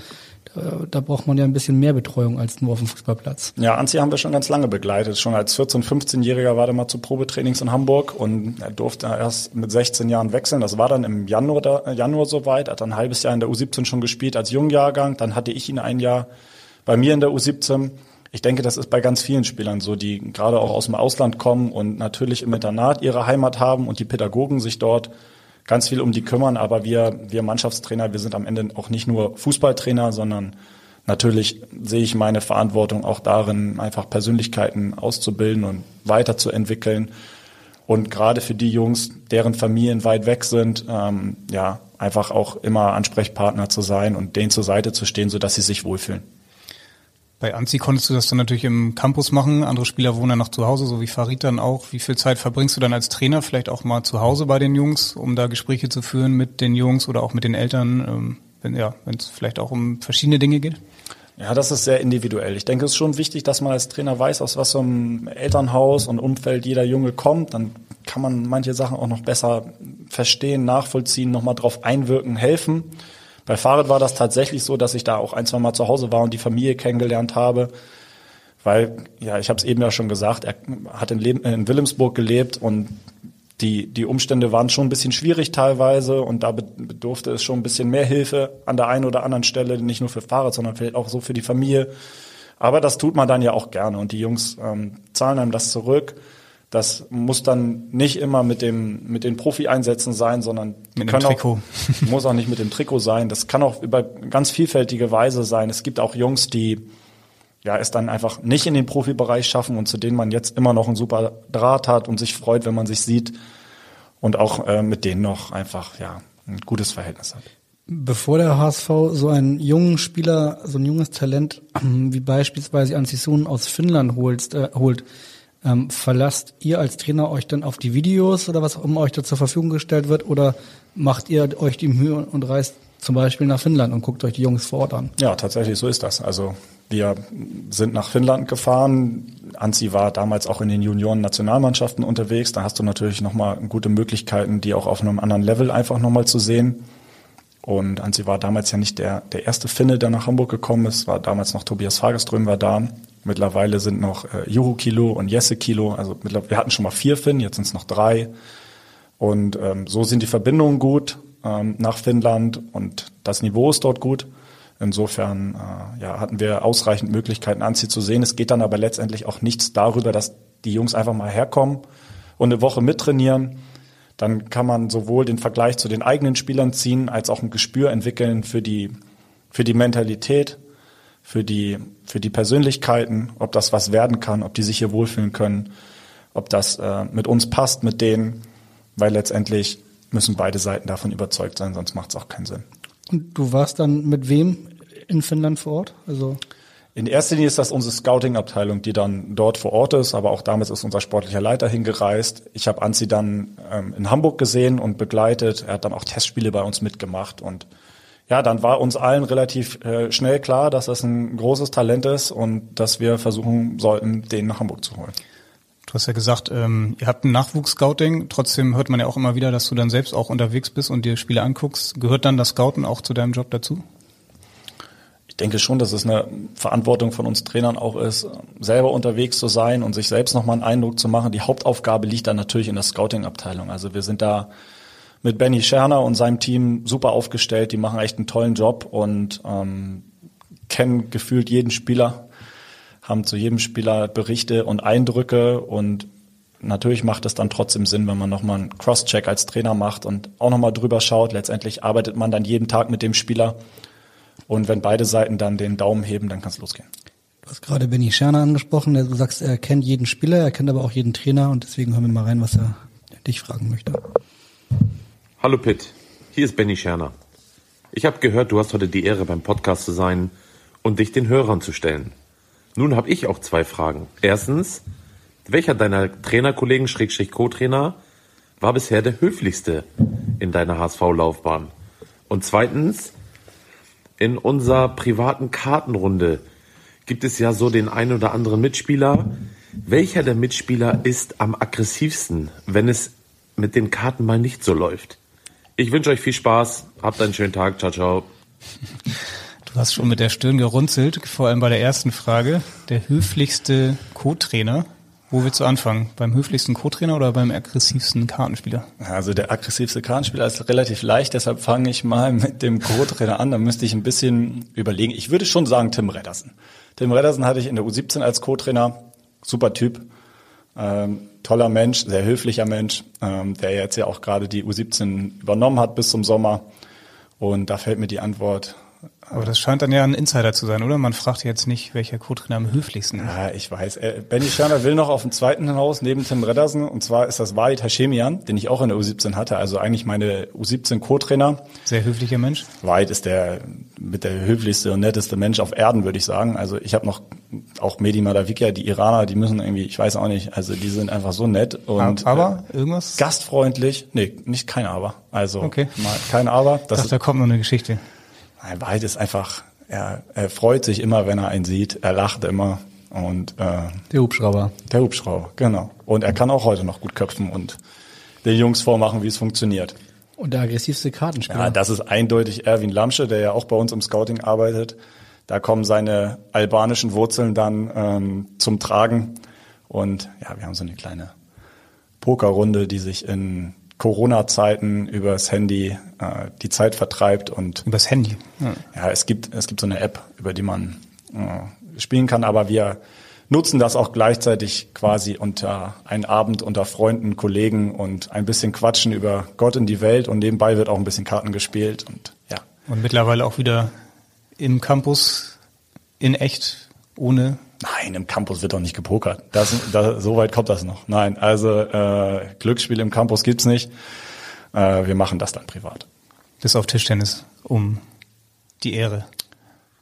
da braucht man ja ein bisschen mehr Betreuung als nur auf dem Fußballplatz. Ja, Anzi haben wir schon ganz lange begleitet. Schon als 14-, 15-Jähriger war er mal zu Probetrainings in Hamburg und er durfte erst mit 16 Jahren wechseln. Das war dann im Januar, da, Januar soweit. Er hat dann ein halbes Jahr in der U17 schon gespielt als Jungjahrgang. Dann hatte ich ihn ein Jahr bei mir in der U17. Ich denke, das ist bei ganz vielen Spielern so, die gerade auch aus dem Ausland kommen und natürlich im Internat ihre Heimat haben und die Pädagogen sich dort ganz viel um die kümmern. Aber wir, wir Mannschaftstrainer, wir sind am Ende auch nicht nur Fußballtrainer, sondern natürlich sehe ich meine Verantwortung auch darin, einfach Persönlichkeiten auszubilden und weiterzuentwickeln. Und gerade für die Jungs, deren Familien weit weg sind, ähm, ja, einfach auch immer Ansprechpartner zu sein und denen zur Seite zu stehen, sodass sie sich wohlfühlen. Bei Anzi konntest du das dann natürlich im Campus machen. Andere Spieler wohnen dann noch zu Hause, so wie Farid dann auch. Wie viel Zeit verbringst du dann als Trainer vielleicht auch mal zu Hause bei den Jungs, um da Gespräche zu führen mit den Jungs oder auch mit den Eltern, ähm, wenn ja, wenn es vielleicht auch um verschiedene Dinge geht? Ja, das ist sehr individuell. Ich denke, es ist schon wichtig, dass man als Trainer weiß, aus was für einem Elternhaus und Umfeld jeder Junge kommt. Dann kann man manche Sachen auch noch besser verstehen, nachvollziehen, nochmal drauf einwirken, helfen. Bei Fahrrad war das tatsächlich so, dass ich da auch ein, zwei Mal zu Hause war und die Familie kennengelernt habe. Weil, ja, ich habe es eben ja schon gesagt, er hat in, Leb in Wilhelmsburg gelebt und die, die Umstände waren schon ein bisschen schwierig teilweise und da bedurfte es schon ein bisschen mehr Hilfe an der einen oder anderen Stelle, nicht nur für Fahrrad, sondern vielleicht auch so für die Familie. Aber das tut man dann ja auch gerne und die Jungs ähm, zahlen einem das zurück. Das muss dann nicht immer mit dem mit den Profi-Einsätzen sein, sondern mit dem Trikot. Auch, muss auch nicht mit dem Trikot sein. Das kann auch über ganz vielfältige Weise sein. Es gibt auch Jungs, die ja, es dann einfach nicht in den Profibereich schaffen und zu denen man jetzt immer noch einen super Draht hat und sich freut, wenn man sich sieht und auch äh, mit denen noch einfach ja ein gutes Verhältnis hat. Bevor der HSV so einen jungen Spieler, so ein junges Talent wie beispielsweise Anzisun aus Finnland holt, äh, holt ähm, verlasst ihr als Trainer euch dann auf die Videos oder was um euch da zur Verfügung gestellt wird oder macht ihr euch die Mühe und reist zum Beispiel nach Finnland und guckt euch die Jungs vor Ort an? Ja, tatsächlich, so ist das. Also wir sind nach Finnland gefahren. Anzi war damals auch in den Junioren-Nationalmannschaften unterwegs. Da hast du natürlich nochmal gute Möglichkeiten, die auch auf einem anderen Level einfach nochmal zu sehen. Und Anzi war damals ja nicht der, der erste Finne, der nach Hamburg gekommen ist. War damals noch Tobias Fagerström war da. Mittlerweile sind noch äh, Juhu Kilo und Jesse Kilo. Also wir hatten schon mal vier Finn, jetzt sind es noch drei. Und ähm, so sind die Verbindungen gut ähm, nach Finnland und das Niveau ist dort gut. Insofern äh, ja, hatten wir ausreichend Möglichkeiten, Anzi zu sehen. Es geht dann aber letztendlich auch nichts darüber, dass die Jungs einfach mal herkommen und eine Woche mittrainieren. Dann kann man sowohl den Vergleich zu den eigenen Spielern ziehen, als auch ein Gespür entwickeln für die, für die Mentalität für die, für die Persönlichkeiten, ob das was werden kann, ob die sich hier wohlfühlen können, ob das äh, mit uns passt, mit denen, weil letztendlich müssen beide Seiten davon überzeugt sein, sonst macht es auch keinen Sinn. Und du warst dann mit wem in Finnland vor Ort? Also in erster Linie ist das unsere Scouting-Abteilung, die dann dort vor Ort ist, aber auch damals ist unser sportlicher Leiter hingereist. Ich habe Anzi dann ähm, in Hamburg gesehen und begleitet. Er hat dann auch Testspiele bei uns mitgemacht und ja, dann war uns allen relativ äh, schnell klar, dass das ein großes Talent ist und dass wir versuchen sollten, den nach Hamburg zu holen. Du hast ja gesagt, ähm, ihr habt ein Nachwuchs-Scouting. Trotzdem hört man ja auch immer wieder, dass du dann selbst auch unterwegs bist und dir Spiele anguckst. Gehört dann das Scouten auch zu deinem Job dazu? Ich denke schon, dass es eine Verantwortung von uns Trainern auch ist, selber unterwegs zu sein und sich selbst nochmal einen Eindruck zu machen. Die Hauptaufgabe liegt dann natürlich in der Scouting-Abteilung. Also wir sind da mit Benny Scherner und seinem Team super aufgestellt. Die machen echt einen tollen Job und ähm, kennen gefühlt jeden Spieler, haben zu jedem Spieler Berichte und Eindrücke und natürlich macht es dann trotzdem Sinn, wenn man nochmal einen Cross-Check als Trainer macht und auch nochmal drüber schaut. Letztendlich arbeitet man dann jeden Tag mit dem Spieler und wenn beide Seiten dann den Daumen heben, dann kann es losgehen. Du hast gerade Benny Scherner angesprochen, du sagst, er kennt jeden Spieler, er kennt aber auch jeden Trainer und deswegen hören wir mal rein, was er dich fragen möchte. Hallo Pitt, hier ist Benny Scherner. Ich habe gehört, du hast heute die Ehre beim Podcast zu sein und dich den Hörern zu stellen. Nun habe ich auch zwei Fragen. Erstens, welcher deiner Trainerkollegen, Schrägstrich Co-Trainer, war bisher der höflichste in deiner HSV-Laufbahn? Und zweitens, in unserer privaten Kartenrunde gibt es ja so den einen oder anderen Mitspieler. Welcher der Mitspieler ist am aggressivsten, wenn es mit den Karten mal nicht so läuft? Ich wünsche euch viel Spaß. Habt einen schönen Tag. Ciao, ciao. Du hast schon mit der Stirn gerunzelt, vor allem bei der ersten Frage. Der höflichste Co-Trainer. Wo willst du anfangen? Beim höflichsten Co-Trainer oder beim aggressivsten Kartenspieler? Also der aggressivste Kartenspieler ist relativ leicht, deshalb fange ich mal mit dem Co-Trainer an. Da müsste ich ein bisschen überlegen. Ich würde schon sagen Tim Reddersen. Tim Reddersen hatte ich in der U17 als Co-Trainer. Super Typ. Ähm, toller Mensch, sehr höflicher Mensch, ähm, der jetzt ja auch gerade die U17 übernommen hat bis zum Sommer. Und da fällt mir die Antwort aber das scheint dann ja ein Insider zu sein, oder? Man fragt jetzt nicht, welcher Co-Trainer am höflichsten ist. Ja, ich weiß. Äh, Benny Scherner will noch auf dem zweiten hinaus neben Tim Reddersen. Und zwar ist das Walid Hashemian, den ich auch in der U17 hatte. Also eigentlich meine U17 Co-Trainer. Sehr höflicher Mensch. Walid ist der mit der höflichste und netteste Mensch auf Erden, würde ich sagen. Also ich habe noch auch Medi Madavikia, die Iraner, die müssen irgendwie, ich weiß auch nicht, also die sind einfach so nett und aber äh, irgendwas gastfreundlich. Nee, nicht kein Aber. Also okay. mal kein Aber. Das ich dachte, da kommt noch eine Geschichte. Nein, Wald ist einfach, er, er freut sich immer, wenn er einen sieht. Er lacht immer. Und äh, der Hubschrauber. Der Hubschrauber, genau. Und er kann auch heute noch gut köpfen und den Jungs vormachen, wie es funktioniert. Und der aggressivste Kartenspieler. Ja, das ist eindeutig Erwin Lamsche, der ja auch bei uns im Scouting arbeitet. Da kommen seine albanischen Wurzeln dann ähm, zum Tragen. Und ja, wir haben so eine kleine Pokerrunde, die sich in Corona-Zeiten übers Handy äh, die Zeit vertreibt und übers Handy. Ja. ja, es gibt es gibt so eine App, über die man äh, spielen kann, aber wir nutzen das auch gleichzeitig quasi unter einen Abend unter Freunden, Kollegen und ein bisschen quatschen über Gott in die Welt und nebenbei wird auch ein bisschen Karten gespielt und ja. Und mittlerweile auch wieder im Campus in echt ohne Nein, im Campus wird doch nicht gepokert. Das, das, so weit kommt das noch. Nein, also äh, Glücksspiel im Campus gibt's nicht. Äh, wir machen das dann privat. bis auf Tischtennis um die Ehre.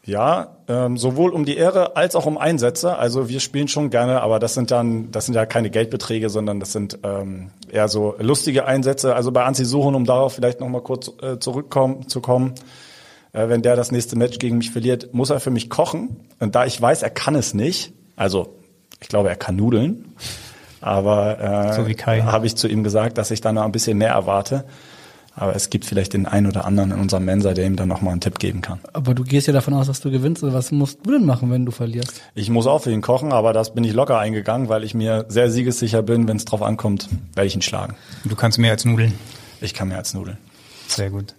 Ja, ähm, sowohl um die Ehre als auch um Einsätze. Also wir spielen schon gerne, aber das sind dann, das sind ja keine Geldbeträge, sondern das sind ähm, eher so lustige Einsätze. Also bei Anzi Suchen, um darauf vielleicht nochmal kurz äh, zurückkommen zu kommen, wenn der das nächste Match gegen mich verliert, muss er für mich kochen. Und da ich weiß, er kann es nicht, also ich glaube, er kann Nudeln, aber äh, So habe ich zu ihm gesagt, dass ich da noch ein bisschen mehr erwarte. Aber es gibt vielleicht den einen oder anderen in unserem Mensa, der ihm dann nochmal einen Tipp geben kann. Aber du gehst ja davon aus, dass du gewinnst. Oder was musst du denn machen, wenn du verlierst? Ich muss auch für ihn kochen, aber das bin ich locker eingegangen, weil ich mir sehr siegessicher bin, wenn es drauf ankommt, werde ich ihn schlagen. Du kannst mehr als Nudeln. Ich kann mehr als Nudeln. Sehr gut.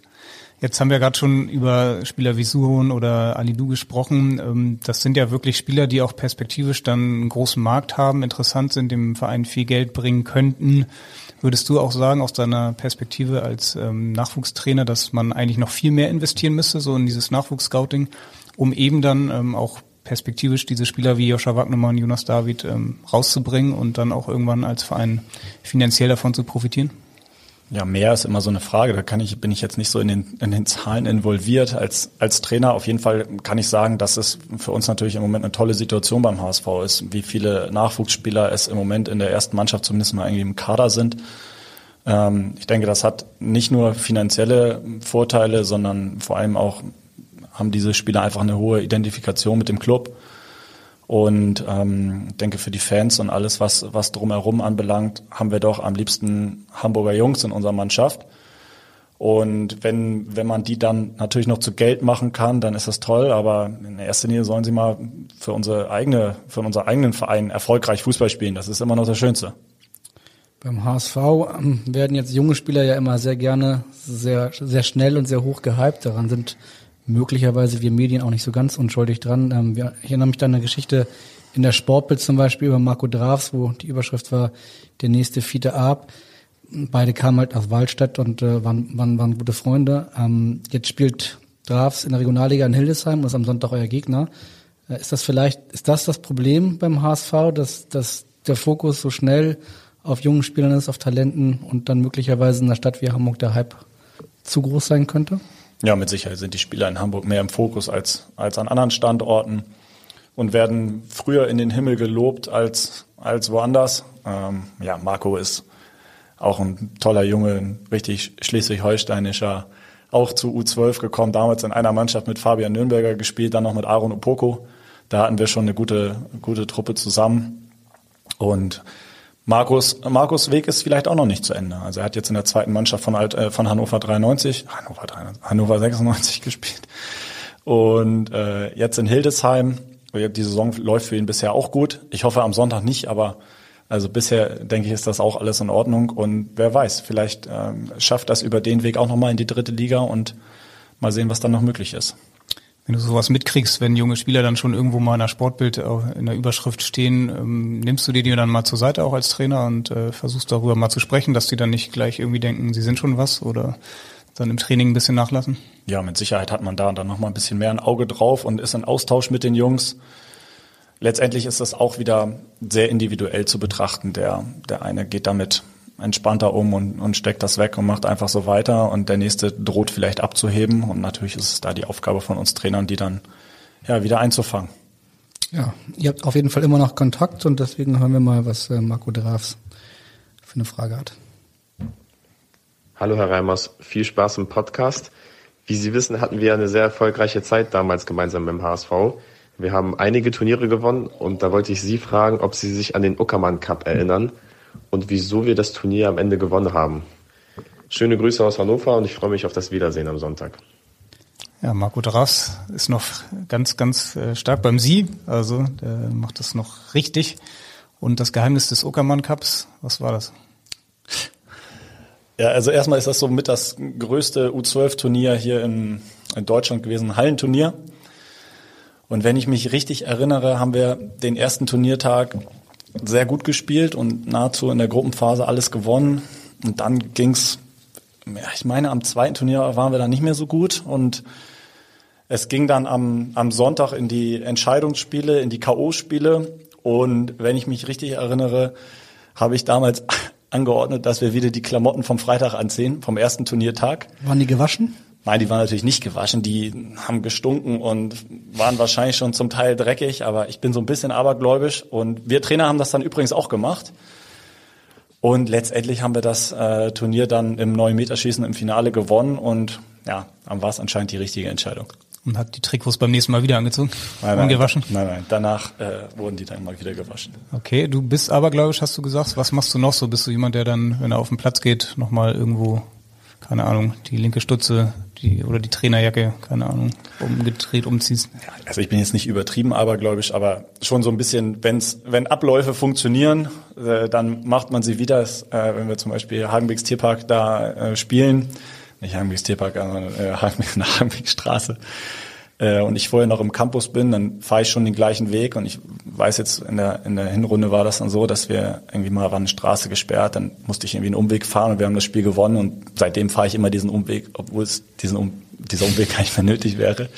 Jetzt haben wir gerade schon über Spieler wie Suhon oder Alidu gesprochen. Ähm, Das sind ja wirklich Spieler, die auch perspektivisch dann einen großen Markt haben, interessant sind, dem Verein viel Geld bringen könnten. Würdest du auch sagen, aus deiner Perspektive als ähm, Nachwuchstrainer, dass man eigentlich noch viel mehr investieren müsste, so in dieses Nachwuchsscouting, um eben dann ähm, auch perspektivisch diese Spieler wie Joscha Wagnermann, Jonas David rauszubringen und dann auch irgendwann als Verein finanziell davon zu profitieren? Ja, mehr ist immer so eine Frage. Da kann ich, bin ich jetzt nicht so in den, in den Zahlen involviert. Als, als Trainer auf jeden Fall kann ich sagen, dass es für uns natürlich im Moment eine tolle Situation beim HSV ist, wie viele Nachwuchsspieler es im Moment in der ersten Mannschaft zumindest mal irgendwie im Kader sind. Ähm, ich denke, das hat nicht nur finanzielle Vorteile, sondern vor allem auch haben diese Spieler einfach eine hohe Identifikation mit dem Club. Und ähm, denke für die Fans und alles, was, was drumherum anbelangt, haben wir doch am liebsten Hamburger Jungs in unserer Mannschaft. Und wenn, wenn man die dann natürlich noch zu Geld machen kann, dann ist das toll. Aber in erster Linie sollen sie mal für unsere eigene, für unseren eigenen Verein erfolgreich Fußball spielen. Das ist immer noch das Schönste. Beim HSV ähm, werden jetzt junge Spieler ja immer sehr gerne sehr, sehr schnell und sehr hoch gehypt. Daran sind möglicherweise wir Medien auch nicht so ganz unschuldig dran. Ähm, wir, ich erinnere mich da an eine Geschichte in der Sportbild zum Beispiel über Marco Drafs, wo die Überschrift war, der nächste Fiete Ab. Beide kamen halt aus Waldstadt und äh, waren, waren, waren gute Freunde. Ähm, jetzt spielt Drafs in der Regionalliga in Hildesheim und ist am Sonntag euer Gegner. Äh, ist das vielleicht, ist das das Problem beim HSV, dass, dass der Fokus so schnell auf jungen Spielern ist, auf Talenten und dann möglicherweise in einer Stadt wie Hamburg der Hype zu groß sein könnte? Ja, mit Sicherheit sind die Spieler in Hamburg mehr im Fokus als, als an anderen Standorten und werden früher in den Himmel gelobt als, als woanders. Ähm, ja, Marco ist auch ein toller Junge, ein richtig schleswig-holsteinischer, auch zu U12 gekommen, damals in einer Mannschaft mit Fabian Nürnberger gespielt, dann noch mit Aaron Opoko. Da hatten wir schon eine gute, gute Truppe zusammen. Und Markus, Markus Weg ist vielleicht auch noch nicht zu Ende. Also er hat jetzt in der zweiten Mannschaft von, Alt, äh, von Hannover 93, Hannover, 93, Hannover 96 gespielt. Und äh, jetzt in Hildesheim. Die Saison läuft für ihn bisher auch gut. Ich hoffe am Sonntag nicht, aber also bisher denke ich, ist das auch alles in Ordnung. Und wer weiß, vielleicht ähm, schafft das über den Weg auch nochmal in die dritte Liga und mal sehen, was dann noch möglich ist. Wenn du sowas mitkriegst, wenn junge Spieler dann schon irgendwo mal in der Sportbild äh, in der Überschrift stehen, ähm, nimmst du dir die dann mal zur Seite auch als Trainer und äh, versuchst darüber mal zu sprechen, dass die dann nicht gleich irgendwie denken, sie sind schon was oder dann im Training ein bisschen nachlassen? Ja, mit Sicherheit hat man da dann nochmal ein bisschen mehr ein Auge drauf und ist in Austausch mit den Jungs. Letztendlich ist das auch wieder sehr individuell zu betrachten. Der, der eine geht damit entspannter um und, und steckt das weg und macht einfach so weiter und der nächste droht vielleicht abzuheben und natürlich ist es da die Aufgabe von uns Trainern, die dann ja wieder einzufangen. Ja, ihr habt auf jeden Fall immer noch Kontakt und deswegen hören wir mal, was äh, Marco Drafs für eine Frage hat. Hallo Herr Reimers, viel Spaß im Podcast. Wie Sie wissen, hatten wir eine sehr erfolgreiche Zeit damals gemeinsam mit dem HSV. Wir haben einige Turniere gewonnen und da wollte ich Sie fragen, ob Sie sich an den Uckermann Cup erinnern und wieso wir das Turnier am Ende gewonnen haben. Schöne Grüße aus Hannover und ich freue mich auf das Wiedersehen am Sonntag. Ja, Marco Drafs ist noch ganz, ganz äh, stark beim Sie, also der macht das noch richtig. Und das Geheimnis des Uckermann Cups, was war das? Ja, also erstmal ist das so mit das größte U12-Turnier hier in, in Deutschland gewesen, ein Hallenturnier. Und wenn ich mich richtig erinnere, haben wir den ersten Turniertag sehr gut gespielt und nahezu in der Gruppenphase alles gewonnen. Und dann ging's, ja, ich meine, am zweiten Turnier waren wir dann nicht mehr so gut und Es ging dann am, am Sonntag in die Entscheidungsspiele, in die K.O.-Spiele. Und wenn ich mich richtig erinnere, habe ich damals angeordnet, dass wir wieder die Klamotten vom Freitag anziehen, vom ersten Turniertag. Waren die gewaschen? Nein, die waren natürlich nicht gewaschen, die haben gestunken und waren wahrscheinlich schon zum Teil dreckig, aber ich bin so ein bisschen abergläubisch und wir Trainer haben das dann übrigens auch gemacht. Und letztendlich haben wir das äh, Turnier dann im 9 Meterschießen im Finale gewonnen und ja, dann war es anscheinend die richtige Entscheidung. Und hat die Trikots beim nächsten Mal wieder angezogen Nein, und nein, gewaschen? Nein, nein, danach äh, wurden die dann mal wieder gewaschen. Okay, du bist abergläubisch, hast du gesagt. Was machst du noch so? Bist du jemand, der dann, wenn er auf den Platz geht, nochmal irgendwo, keine Ahnung, die linke Stutze die oder die Trainerjacke, keine Ahnung, umgedreht umziehst? Also ich bin jetzt nicht übertrieben abergläubisch, aber schon so ein bisschen, wenn's, wenn Abläufe funktionieren, äh, dann macht man sie wieder. Äh, wenn wir zum Beispiel Hagenbecks Tierpark da äh, spielen, nicht Hagenbecks Tierpark, sondern äh, Hagenbecks, Hagenbecks Straße, äh, und ich vorher noch im Campus bin, dann fahre ich schon den gleichen Weg und ich weiß jetzt, in der, in der Hinrunde war das dann so, dass wir irgendwie mal war eine Straße gesperrt, dann musste ich irgendwie einen Umweg fahren und wir haben das Spiel gewonnen und seitdem fahre ich immer diesen Umweg, obwohl es diesen um, dieser Umweg gar nicht mehr nötig wäre,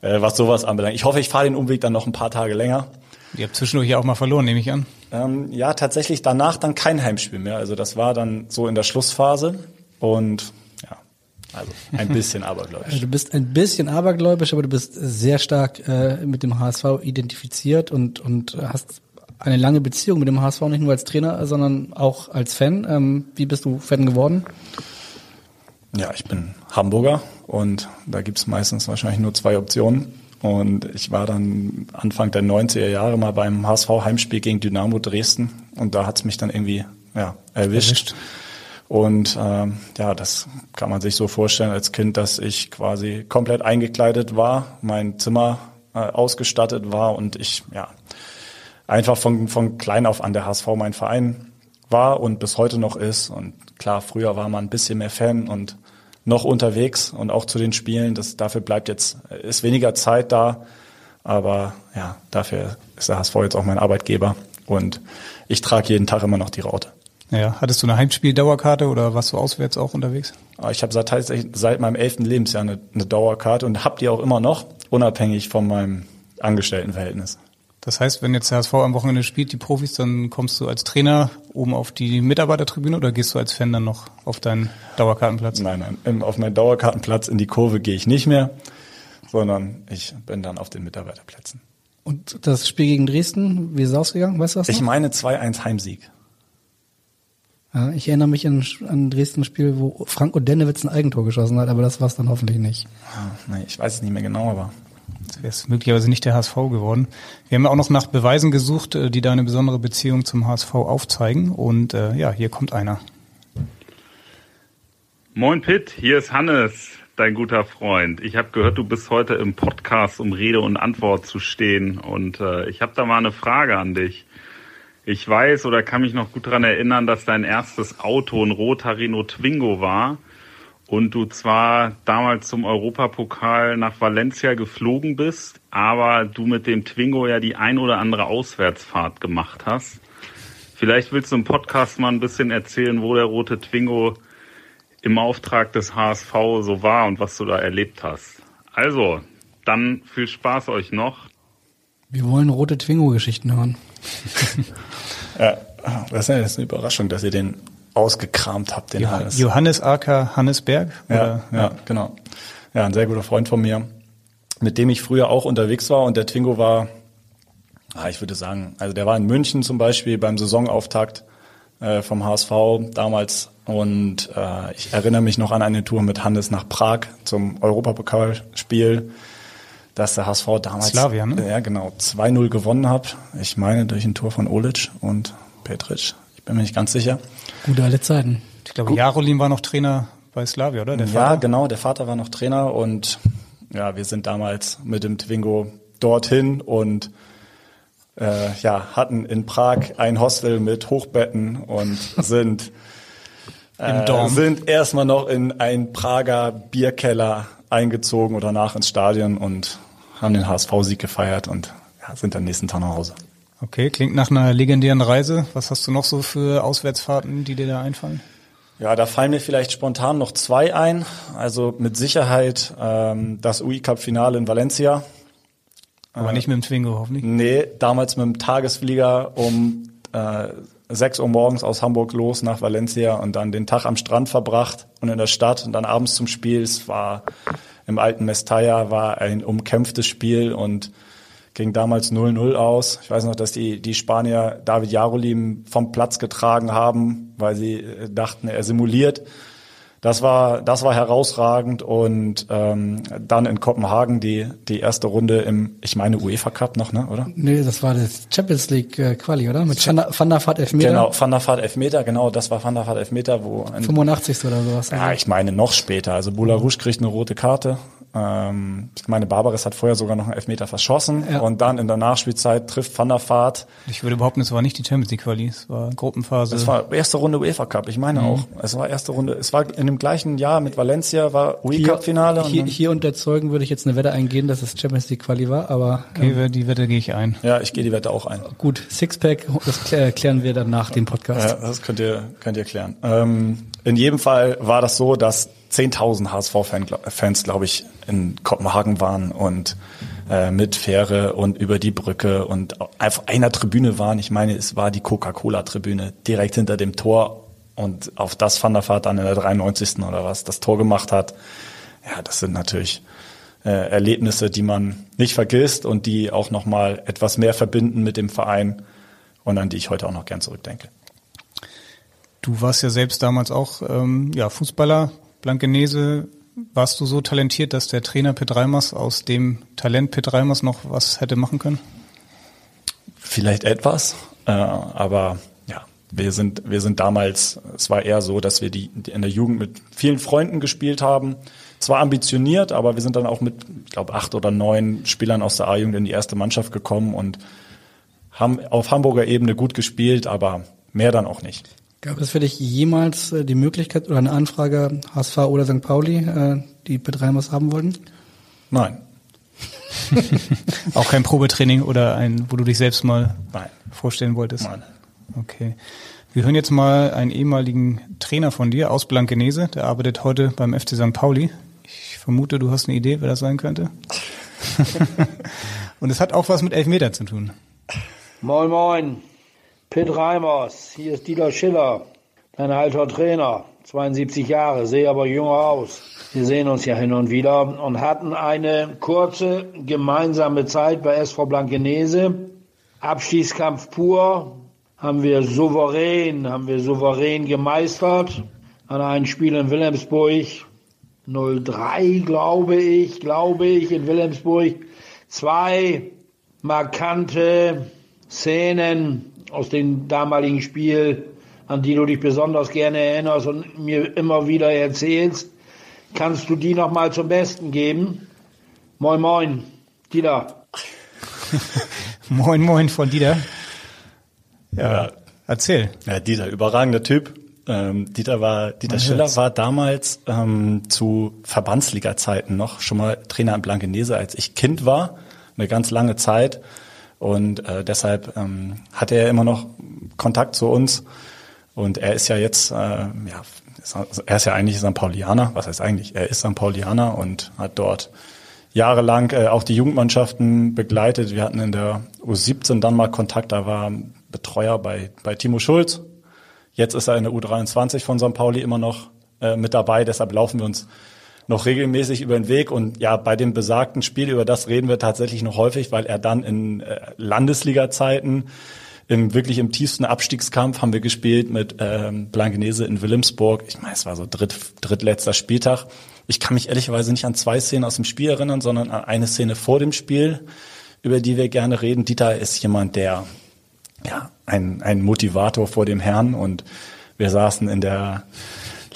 äh, was sowas anbelangt. Ich hoffe, ich fahre den Umweg dann noch ein paar Tage länger. Ihr habt zwischendurch ja auch mal verloren, nehme ich an. Ähm, ja, tatsächlich danach dann kein Heimspiel mehr. Also das war dann so in der Schlussphase und also ein bisschen abergläubisch. Also du bist ein bisschen abergläubisch, aber du bist sehr stark äh, mit dem HSV identifiziert und, und hast eine lange Beziehung mit dem HSV, nicht nur als Trainer, sondern auch als Fan. Ähm, wie bist du Fan geworden? Ja, ich bin Hamburger und da gibt's meistens wahrscheinlich nur zwei Optionen. Und ich war dann Anfang der 90er Jahre mal beim HSV Heimspiel gegen Dynamo Dresden und da hat's mich dann irgendwie ja, erwischt. erwischt. Und ähm, ja, das kann man sich so vorstellen als Kind, dass ich quasi komplett eingekleidet war, mein Zimmer äh, ausgestattet war und ich ja einfach von, von klein auf an der HSV mein Verein war und bis heute noch ist. Und klar, früher war man ein bisschen mehr Fan und noch unterwegs und auch zu den Spielen. Das, dafür bleibt jetzt, ist weniger Zeit da. Aber ja, dafür ist der HSV jetzt auch mein Arbeitgeber. Und ich trage jeden Tag immer noch die Raute. Ja, hattest du eine Heimspiel-Dauerkarte oder warst du auswärts auch unterwegs? Ah, ich habe seit, seit meinem elften Lebensjahr eine, eine Dauerkarte und habe die auch immer noch, unabhängig von meinem Angestelltenverhältnis. Das heißt, wenn jetzt der HSV am Wochenende spielt, die Profis, dann kommst du als Trainer oben auf die Mitarbeitertribüne oder gehst du als Fan dann noch auf deinen Dauerkartenplatz? Nein, nein, auf meinen Dauerkartenplatz in die Kurve gehe ich nicht mehr, sondern ich bin dann auf den Mitarbeiterplätzen. Und das Spiel gegen Dresden, wie ist es ausgegangen? Weißt du das noch? Ich meine 2-1 Heimsieg. Ja, ich erinnere mich an, an Dresden-Spiel, wo Frank Odennewitz ein Eigentor geschossen hat, aber das war es dann hoffentlich nicht. Ah, nee, ich weiß es nicht mehr genau, aber wäre es möglicherweise nicht der HSV geworden. Wir haben ja auch noch nach Beweisen gesucht, äh, die da eine besondere Beziehung zum HSV aufzeigen. Und äh, ja, hier kommt einer. Moin Pitt, hier ist Hannes, dein guter Freund. Ich habe gehört, du bist heute im Podcast, um Rede und Antwort zu stehen. Und äh, ich habe da mal eine Frage an dich. Ich weiß oder kann mich noch gut daran erinnern, dass dein erstes Auto ein roter Renault Twingo war und du zwar damals zum Europapokal nach Valencia geflogen bist, aber du mit dem Twingo ja die ein oder andere Auswärtsfahrt gemacht hast. Vielleicht willst du im Podcast mal ein bisschen erzählen, wo der rote Twingo im Auftrag des HSV so war und was du da erlebt hast. Also, dann viel Spaß euch noch. Wir wollen rote Twingo-Geschichten hören. ja, das ist eine Überraschung, dass ihr den ausgekramt habt, den Hannes. Johannes Acker Hannesberg? Ja, ja, genau. Ja, ein sehr guter Freund von mir, mit dem ich früher auch unterwegs war und der Twingo war, ah, ich würde sagen, also der war in München zum Beispiel beim Saisonauftakt äh, vom HSV damals und äh, ich erinnere mich noch an eine Tour mit Hannes nach Prag zum Europapokalspiel, dass der HSV damals Slavia, ne? ja genau 2-0 gewonnen hat. Ich meine durch ein Tor von Olic und Petric. Ich bin mir nicht ganz sicher. Gute alle Zeiten. Ich glaube, Jarolin war noch Trainer bei Slavia, oder? Der ja, Vater? genau. Der Vater war noch Trainer und ja, wir sind damals mit dem Twingo dorthin und äh, ja, hatten in Prag ein Hostel mit Hochbetten und sind äh, sind erstmal noch in einen Prager Bierkeller eingezogen oder nach ins Stadion und haben den HSV-Sieg gefeiert und ja, sind am nächsten Tag nach Hause. Okay, klingt nach einer legendären Reise. Was hast du noch so für Auswärtsfahrten, die dir da einfallen? Ja, da fallen mir vielleicht spontan noch zwei ein. Also mit Sicherheit ähm, das UI-Cup-Finale in Valencia. Aber Äh, nicht mit dem Twingo, hoffentlich. Nee, damals mit dem Tagesflieger um äh, 6 Uhr morgens aus Hamburg los nach Valencia und dann den Tag am Strand verbracht und in der Stadt und dann abends zum Spiel. Es war im alten Mestalla war ein umkämpftes Spiel und ging damals 0-0 aus. Ich weiß noch, dass die, die Spanier David Jarolim vom Platz getragen haben, weil sie äh, dachten, er simuliert. Das war, das war herausragend und ähm, dann in Kopenhagen die, die erste Runde im, ich meine UEFA Cup noch, ne, oder? Nee, das war das Champions League äh, Quali, oder? Mit Van der- Van der Vaart Elfmeter. Genau, Van der Vaart Elfmeter, genau, das war Van der Vaart Elfmeter, wo ein, 85. oder sowas. ja, ich meine noch später. Also Boularouche kriegt eine rote Karte. Ähm, ich meine, Barbares hat vorher sogar noch einen Elfmeter verschossen Ja. und dann in der Nachspielzeit trifft Van der Vaart. Ich würde behaupten, es war nicht die Champions League Quali, es war Gruppenphase. Es war erste Runde UEFA Cup, ich meine Mhm. auch. Es war erste Runde. Es war in dem gleichen Jahr mit Valencia war UE Cup Finale. Hier, hier unter Zeugen würde ich jetzt eine Wette eingehen, dass es Champions League Quali war, aber okay, wer- die Wette gehe ich ein. ja, ich gehe die Wette auch ein. gut, Sixpack, das klär- klären wir dann nach dem Podcast. Ja, das könnt ihr, könnt ihr klären. Ähm, in jedem Fall war das so, dass 10.000 HSV-Fans, glaube ich, in Kopenhagen waren und äh, mit Fähre und über die Brücke und auf einer Tribüne waren. Ich meine, es war die Coca-Cola-Tribüne direkt hinter dem Tor und auf das Van der Vaart dann in der 93. oder was das Tor gemacht hat. Ja, das sind natürlich äh, Erlebnisse, die man nicht vergisst und die auch nochmal etwas mehr verbinden mit dem Verein und an die ich heute auch noch gern zurückdenke. Du warst ja selbst damals auch ähm, ja, Fußballer, Blankenese. Warst du so talentiert, dass der Trainer Pitt Reimers aus dem Talent Pitt Reimers noch was hätte machen können? Vielleicht etwas, äh, aber ja, wir sind, wir sind damals, es war eher so, dass wir die, die in der Jugend mit vielen Freunden gespielt haben. Zwar ambitioniert, aber wir sind dann auch mit, ich glaube, acht oder neun Spielern aus der A-Jugend in die erste Mannschaft gekommen und haben auf Hamburger Ebene gut gespielt, aber mehr dann auch nicht. Gab es für dich jemals äh, die Möglichkeit oder eine Anfrage HSV oder St. Pauli, äh, die Betreibers haben wollten? Nein, Auch kein Probetraining oder ein, wo du dich selbst mal nein, vorstellen wolltest? nein. Okay. Wir hören jetzt mal einen ehemaligen Trainer von dir aus Blankenese, der arbeitet heute beim FC St. Pauli. Ich vermute, du hast eine Idee, wer das sein könnte. Und es hat auch was mit Elfmeter zu tun. Moin Moin, Pitt Reimers, hier ist Dieter Schiller, dein alter Trainer, 72 Jahre, sehe aber jünger aus. Wir sehen uns ja hin und wieder und hatten eine kurze gemeinsame Zeit bei SV Blankenese. Abstiegskampf pur, haben wir souverän, haben wir souverän gemeistert. An einem Spiel in Wilhelmsburg, 03 glaube ich, glaube ich, in Wilhelmsburg. Zwei markante Szenen aus dem damaligen Spiel, an die du dich besonders gerne erinnerst und mir immer wieder erzählst. Kannst du die noch mal zum Besten geben? Moin, moin, Dieter. Moin, moin von Dieter. Ja, Ja. erzähl. Ja, Dieter, überragender Typ. Ähm, Dieter war, Dieter Man Schiller hört's. war damals ähm, zu Verbandsliga-Zeiten noch schon mal Trainer in Blankenese, als ich Kind war, eine ganz lange Zeit. Und äh, deshalb ähm, hatte er immer noch Kontakt zu uns. Und er ist ja jetzt, äh, ja, er ist ja eigentlich St. Paulianer. Was heißt eigentlich? Er ist St. Paulianer und hat dort jahrelang äh, auch die Jugendmannschaften begleitet. Wir hatten in der U17 dann mal Kontakt, da war Betreuer bei, bei Timo Schulz. Jetzt ist er in der U23 von St. Pauli immer noch äh, mit dabei, deshalb laufen wir uns noch regelmäßig über den Weg und ja, bei dem besagten Spiel, über das reden wir tatsächlich noch häufig, weil er dann in äh, Landesliga-Zeiten im, wirklich im tiefsten Abstiegskampf haben wir gespielt mit ähm, Blankenese in Wilhelmsburg. Ich meine, es war so dritt, drittletzter Spieltag. Ich kann mich ehrlicherweise nicht an zwei Szenen aus dem Spiel erinnern, sondern an eine Szene vor dem Spiel, über die wir gerne reden. Dieter ist jemand, der ja, ein, ein Motivator vor dem Herrn und wir saßen in der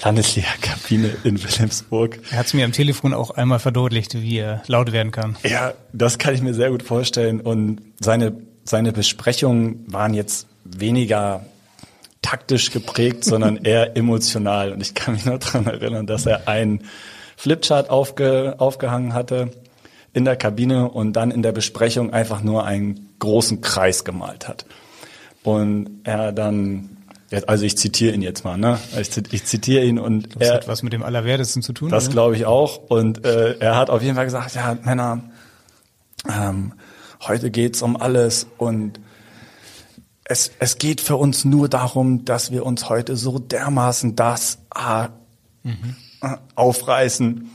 Landesliga-Kabine in Wilhelmsburg. Er hat es mir am Telefon auch einmal verdeutlicht, wie er laut werden kann. Ja, das kann ich mir sehr gut vorstellen. Und seine, seine Besprechungen waren jetzt weniger taktisch geprägt, sondern eher emotional. Und ich kann mich noch daran erinnern, dass er einen Flipchart aufge, aufgehangen hatte in der Kabine und dann in der Besprechung einfach nur einen großen Kreis gemalt hat. Und er dann Also ich zitiere ihn jetzt mal, ne? Ich, ich zitiere ihn und das er hat was mit dem Allerwertesten zu tun. Das glaube ich auch. Und äh, er hat auf jeden Fall gesagt, ja, Männer, ähm, heute geht's um alles und es, es geht für uns nur darum, dass wir uns heute so dermaßen das äh, mhm. aufreißen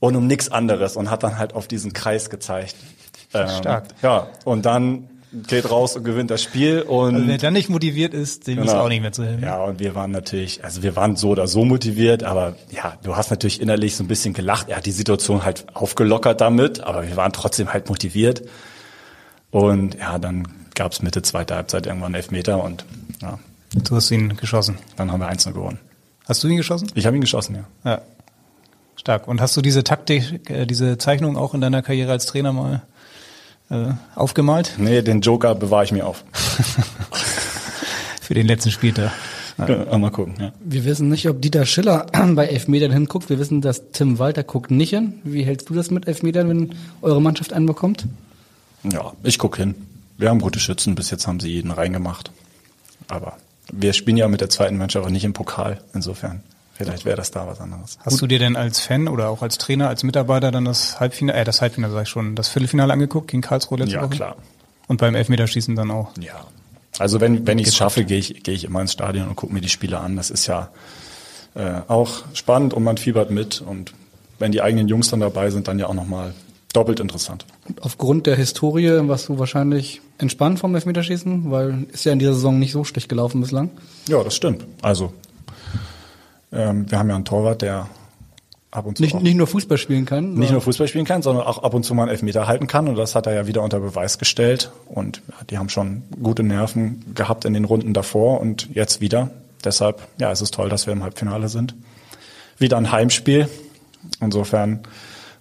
und um nichts anderes und hat dann halt auf diesen Kreis gezeigt. Ähm, Stark. Ja, und dann geht raus und gewinnt das Spiel und also wer dann nicht motiviert ist, dem genau. ist auch nicht mehr zu helfen. Ja, und wir waren natürlich, also wir waren so oder so motiviert, aber ja, du hast natürlich innerlich so ein bisschen gelacht. Er hat die Situation halt aufgelockert damit, aber wir waren trotzdem halt motiviert. Und ja, dann gab es Mitte zweiter Halbzeit irgendwann elf Meter und ja. Du hast ihn geschossen. Dann haben wir 1 gewonnen. Hast du ihn geschossen? Ich habe ihn geschossen, ja. Ja. Stark. Und hast du diese Taktik, äh, diese Zeichnung auch in deiner Karriere als Trainer mal äh, aufgemalt? Nee, den Joker bewahre ich mir auf. Für den letzten Spieltag. Ja. Mal gucken, ja. Wir wissen nicht, ob Dieter Schiller bei Elfmetern hinguckt. Wir wissen, dass Tim Walter guckt nicht hin. Wie hältst du das mit Elfmetern, wenn eure Mannschaft einen bekommt? Ja, ich guck hin. Wir haben gute Schützen. Bis jetzt haben sie jeden reingemacht. Aber wir spielen ja mit der zweiten Mannschaft auch nicht im Pokal. Insofern Vielleicht wäre das da was anderes. Hast Gut. du dir denn als Fan oder auch als Trainer, als Mitarbeiter dann das Halbfinale, äh, das Halbfinale sag ich schon, das Viertelfinale angeguckt gegen Karlsruhe letzte ja, Woche? Ja, klar. Und beim Elfmeterschießen dann auch? Ja. Also wenn, wenn ich es schaffe, gehe ich, gehe ich immer ins Stadion und gucke mir die Spiele an. Das ist ja äh, auch spannend und man fiebert mit. Und wenn die eigenen Jungs dann dabei sind, dann ja auch nochmal doppelt interessant. Aufgrund der Historie warst du wahrscheinlich entspannt vom Elfmeterschießen, weil ist ja in dieser Saison nicht so schlecht gelaufen bislang. Ja, das stimmt. Also ähm, wir haben ja einen Torwart, der ab und zu nicht, nicht nur Fußball spielen kann. Nicht nur Fußball spielen kann, sondern auch ab und zu mal einen Elfmeter halten kann. Und das hat er ja wieder unter Beweis gestellt. Und die haben schon gute Nerven gehabt in den Runden davor und jetzt wieder. Deshalb, ja, es ist toll, dass wir im Halbfinale sind. Wieder ein Heimspiel. Insofern,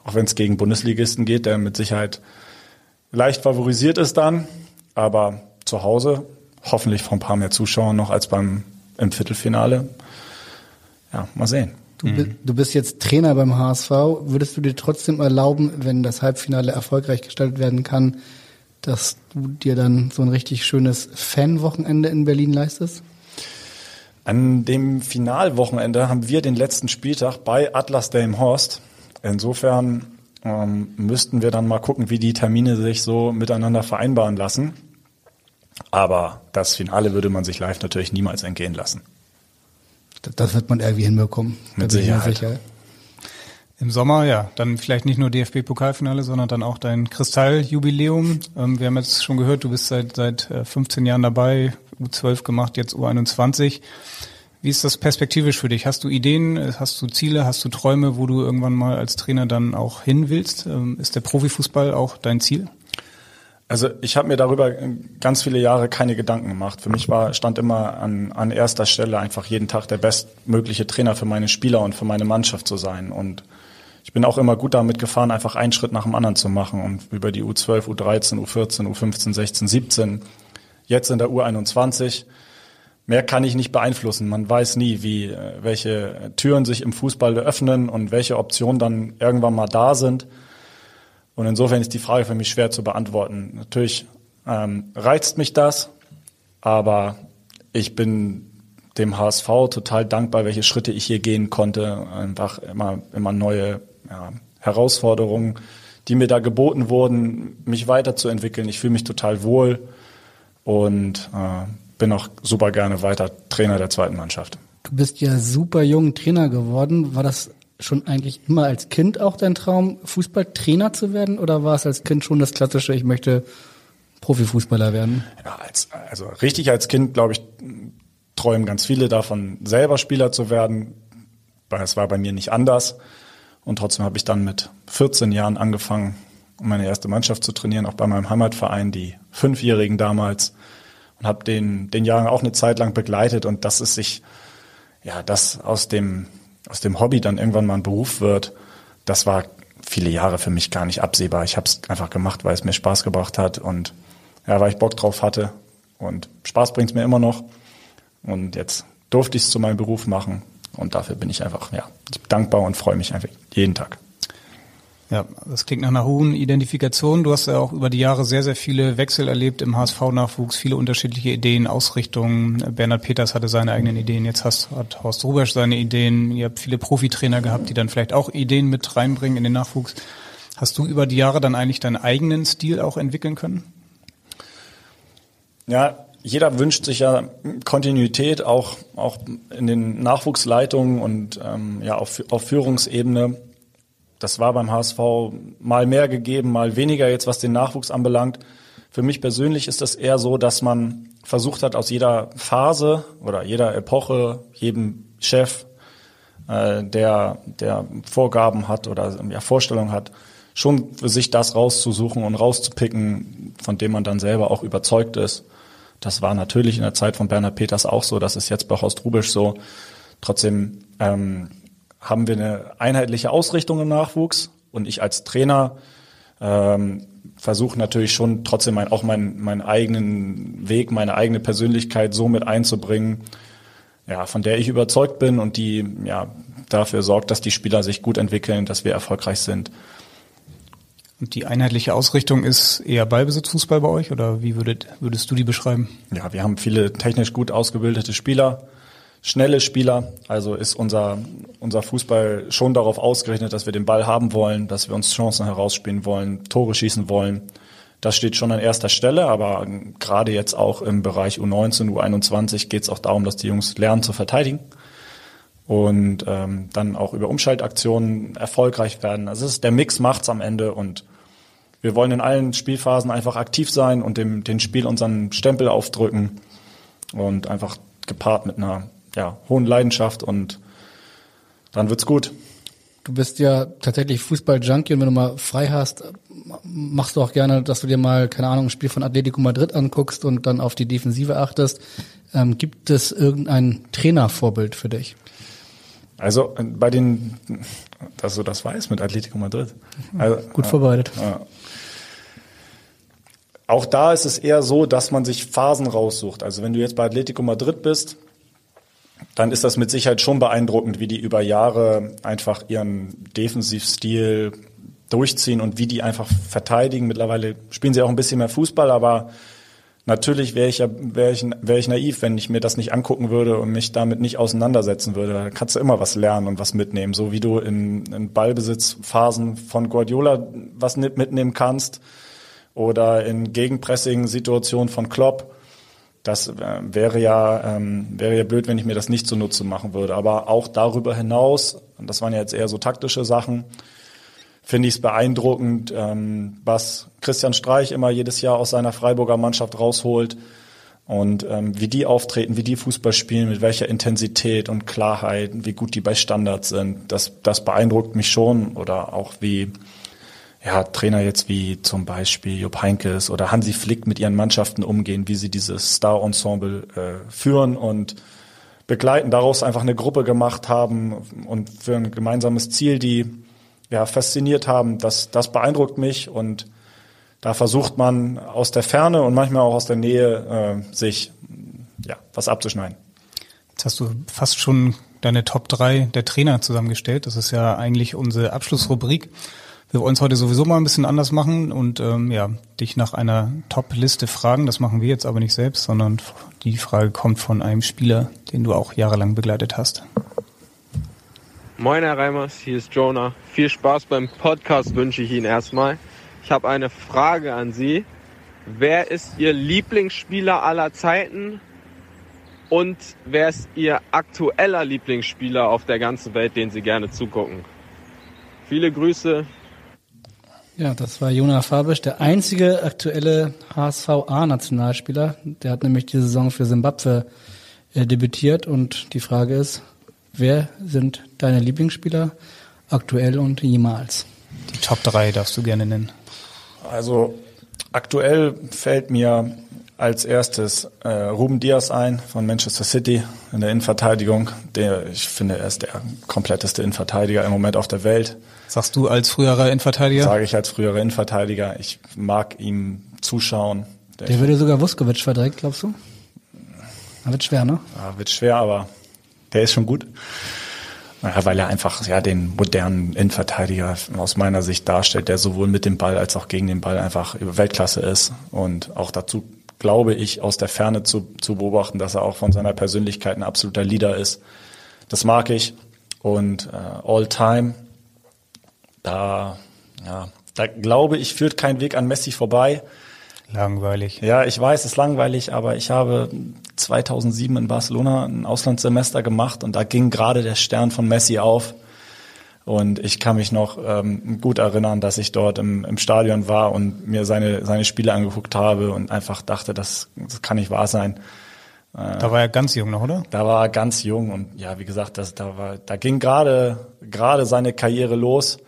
auch wenn es gegen Bundesligisten geht, der mit Sicherheit leicht favorisiert ist dann, aber zu Hause hoffentlich vor ein paar mehr Zuschauern noch als beim im Viertelfinale ja, mal sehen. Du, mhm. du bist jetzt Trainer beim HSV. Würdest du dir trotzdem erlauben, wenn das Halbfinale erfolgreich gestaltet werden kann, dass du dir dann so ein richtig schönes Fanwochenende in Berlin leistest? An dem Finalwochenende haben wir den letzten Spieltag bei Atlas Delmenhorst. Insofern ähm, müssten wir dann mal gucken, wie die Termine sich so miteinander vereinbaren lassen. Aber das Finale würde man sich live natürlich niemals entgehen lassen. Das wird man irgendwie hinbekommen. Mit Sicherheit. Sicher. Im Sommer, ja, dann vielleicht nicht nur DFB-Pokalfinale, sondern dann auch dein Kristalljubiläum. Ähm, wir haben jetzt schon gehört, du bist seit, seit 15 äh, Jahren dabei, U12 gemacht, jetzt U21. Wie ist das perspektivisch für dich? Hast du Ideen, hast du Ziele, hast du Träume, wo du irgendwann mal als Trainer dann auch hin willst? Ähm, ist der Profifußball auch dein Ziel? Also ich habe mir darüber ganz viele Jahre keine Gedanken gemacht. Für mich war stand immer an, an erster Stelle einfach jeden Tag der bestmögliche Trainer für meine Spieler und für meine Mannschaft zu sein. Und ich bin auch immer gut damit gefahren, einfach einen Schritt nach dem anderen zu machen und über die U12, U13, U14, U15, 16, 17, jetzt in der U21. Mehr kann ich nicht beeinflussen. Man weiß nie, wie äh, welche Türen sich im Fußball öffnen und welche Optionen dann irgendwann mal da sind. Und insofern ist die Frage für mich schwer zu beantworten. Natürlich ähm, reizt mich das, aber ich bin dem HSV total dankbar, welche Schritte ich hier gehen konnte. Einfach immer, immer neue ja, Herausforderungen, die mir da geboten wurden, mich weiterzuentwickeln. Ich fühle mich total wohl und äh, bin auch super gerne weiter Trainer der zweiten Mannschaft. Du bist ja super jung Trainer geworden. War das schon eigentlich immer als Kind auch dein Traum, Fußballtrainer zu werden? Oder war es als Kind schon das klassische, ich möchte Profifußballer werden? Ja, als, also richtig als Kind, glaube ich, träumen ganz viele davon, selber Spieler zu werden. Es war bei mir nicht anders. Und trotzdem habe ich dann mit 14 Jahren angefangen, meine erste Mannschaft zu trainieren, auch bei meinem Heimatverein, die Fünfjährigen damals. Und habe den, den Jahren auch eine Zeit lang begleitet. Und das ist sich, ja, das aus dem aus dem Hobby dann irgendwann mal ein Beruf wird, das war viele Jahre für mich gar nicht absehbar. Ich habe es einfach gemacht, weil es mir Spaß gebracht hat und ja, weil ich Bock drauf hatte. Und Spaß bringt es mir immer noch. Und jetzt durfte ich es zu meinem Beruf machen. Und dafür bin ich einfach ja, dankbar und freue mich einfach jeden Tag. Ja, das klingt nach einer hohen Identifikation. Du hast ja auch über die Jahre sehr, sehr viele Wechsel erlebt im HSV-Nachwuchs, viele unterschiedliche Ideen, Ausrichtungen. Bernhard Peters hatte seine eigenen Ideen, jetzt hast, hat Horst Rubesch seine Ideen. Ihr habt viele Profitrainer gehabt, die dann vielleicht auch Ideen mit reinbringen in den Nachwuchs. Hast du über die Jahre dann eigentlich deinen eigenen Stil auch entwickeln können? Ja, jeder wünscht sich ja Kontinuität auch, auch in den Nachwuchsleitungen und ähm, ja auf, auf Führungsebene. Das war beim HSV mal mehr gegeben, mal weniger jetzt, was den Nachwuchs anbelangt. Für mich persönlich ist das eher so, dass man versucht hat, aus jeder Phase oder jeder Epoche, jedem Chef, äh, der, der Vorgaben hat oder ja, Vorstellungen hat, schon für sich das rauszusuchen und rauszupicken, von dem man dann selber auch überzeugt ist. Das war natürlich in der Zeit von Bernhard Peters auch so, das ist jetzt bei Horst Rubisch so. Trotzdem ähm, haben wir eine einheitliche Ausrichtung im Nachwuchs und ich als Trainer ähm, versuche natürlich schon trotzdem mein, auch meinen, meinen eigenen Weg, meine eigene Persönlichkeit so mit einzubringen, ja, von der ich überzeugt bin und die ja dafür sorgt, dass die Spieler sich gut entwickeln, dass wir erfolgreich sind. Und die einheitliche Ausrichtung ist eher Ballbesitzfußball bei euch oder wie würdet, würdest du die beschreiben? Ja, wir haben viele technisch gut ausgebildete Spieler, schnelle Spieler. Also ist unser, unser Fußball schon darauf ausgerichtet, dass wir den Ball haben wollen, dass wir uns Chancen herausspielen wollen, Tore schießen wollen. Das steht schon an erster Stelle, aber gerade jetzt auch im Bereich U19, U21 geht es auch darum, dass die Jungs lernen zu verteidigen und ähm, dann auch über Umschaltaktionen erfolgreich werden. Also es ist, der Mix macht's am Ende und wir wollen in allen Spielphasen einfach aktiv sein und dem den Spiel unseren Stempel aufdrücken und einfach gepaart mit einer ja, hohen Leidenschaft und dann wird's gut. Du bist ja tatsächlich Fußball-Junkie und wenn du mal frei hast, machst du auch gerne, dass du dir mal, keine Ahnung, ein Spiel von Atletico Madrid anguckst und dann auf die Defensive achtest. Ähm, gibt es irgendein Trainervorbild für dich? Also äh, bei den, dass du das weißt mit Atletico Madrid. Also, Gut vorbereitet. Äh, auch da ist es eher so, dass man sich Phasen raussucht. Also wenn du jetzt bei Atletico Madrid bist, dann ist das mit Sicherheit schon beeindruckend, wie die über Jahre einfach ihren Defensivstil durchziehen und wie die einfach verteidigen. Mittlerweile spielen sie auch ein bisschen mehr Fußball, aber natürlich wäre ich ja wäre ich, wär ich naiv, wenn ich mir das nicht angucken würde und mich damit nicht auseinandersetzen würde. Da kannst du immer was lernen und was mitnehmen, so wie du in, in Ballbesitzphasen von Guardiola was mitnehmen kannst oder in Gegenpressing-Situationen von Klopp. Das äh, wäre ja ähm, wäre ja blöd, wenn ich mir das nicht zunutze machen würde. Aber auch darüber hinaus, und das waren ja jetzt eher so taktische Sachen, finde ich es beeindruckend, ähm, was Christian Streich immer jedes Jahr aus seiner Freiburger Mannschaft rausholt und ähm, wie die auftreten, wie die Fußball spielen, mit welcher Intensität und Klarheit, wie gut die bei Standards sind. Das, das beeindruckt mich schon. Oder auch wie ja, Trainer jetzt wie zum Beispiel Jupp Heinkes oder Hansi Flick mit ihren Mannschaften umgehen, wie sie dieses Star-Ensemble äh, führen und begleiten, daraus einfach eine Gruppe gemacht haben und für ein gemeinsames Ziel, die ja, fasziniert haben. Das, das beeindruckt mich und da versucht man aus der Ferne und manchmal auch aus der Nähe äh, sich ja, was abzuschneiden. Jetzt hast du fast schon deine Top 3 der Trainer zusammengestellt. Das ist ja eigentlich unsere Abschlussrubrik. Wir wollen es heute sowieso mal ein bisschen anders machen und ähm, ja, dich nach einer Top-Liste fragen. Das machen wir jetzt aber nicht selbst, sondern die Frage kommt von einem Spieler, den du auch jahrelang begleitet hast. Moin Herr Reimers, hier ist Jonah. Viel Spaß beim Podcast wünsche ich Ihnen erstmal. Ich habe eine Frage an Sie. Wer ist Ihr Lieblingsspieler aller Zeiten und wer ist Ihr aktueller Lieblingsspieler auf der ganzen Welt, den Sie gerne zugucken? Viele Grüße, ja, das war Jonah Fabisch, der einzige aktuelle HSV-A-Nationalspieler. Der hat nämlich die Saison für Simbabwe äh, debütiert und die Frage ist, wer sind deine Lieblingsspieler aktuell und jemals? Die Top 3 darfst du gerne nennen. Also aktuell fällt mir als erstes äh, Ruben Diaz ein von Manchester City in der Innenverteidigung. Der, ich finde, er ist der kompletteste Innenverteidiger im Moment auf der Welt. Sagst du als früherer Innenverteidiger? Sage ich als früherer Innenverteidiger. Ich mag ihm zuschauen. Der, der würde sogar Vuskovic verdrängt, glaubst du? wird schwer, ne? Ja, wird schwer, aber der ist schon gut. Ja, weil er einfach ja den modernen Innenverteidiger aus meiner Sicht darstellt, der sowohl mit dem Ball als auch gegen den Ball einfach Weltklasse ist und auch dazu glaube ich aus der Ferne zu, zu beobachten, dass er auch von seiner Persönlichkeit ein absoluter Leader ist. Das mag ich und äh, All Time, da ja, da glaube ich führt kein Weg an Messi vorbei. Langweilig. Ja, ich weiß, es ist langweilig, aber ich habe 2007 in Barcelona ein Auslandssemester gemacht und da ging gerade der Stern von Messi auf. Und ich kann mich noch ähm, gut erinnern, dass ich dort im, im Stadion war und mir seine, seine Spiele angeguckt habe und einfach dachte, das, das kann nicht wahr sein. Äh, da war er ganz jung noch, oder? Da war er ganz jung und ja, wie gesagt, das, da, war, da ging gerade gerade seine Karriere los.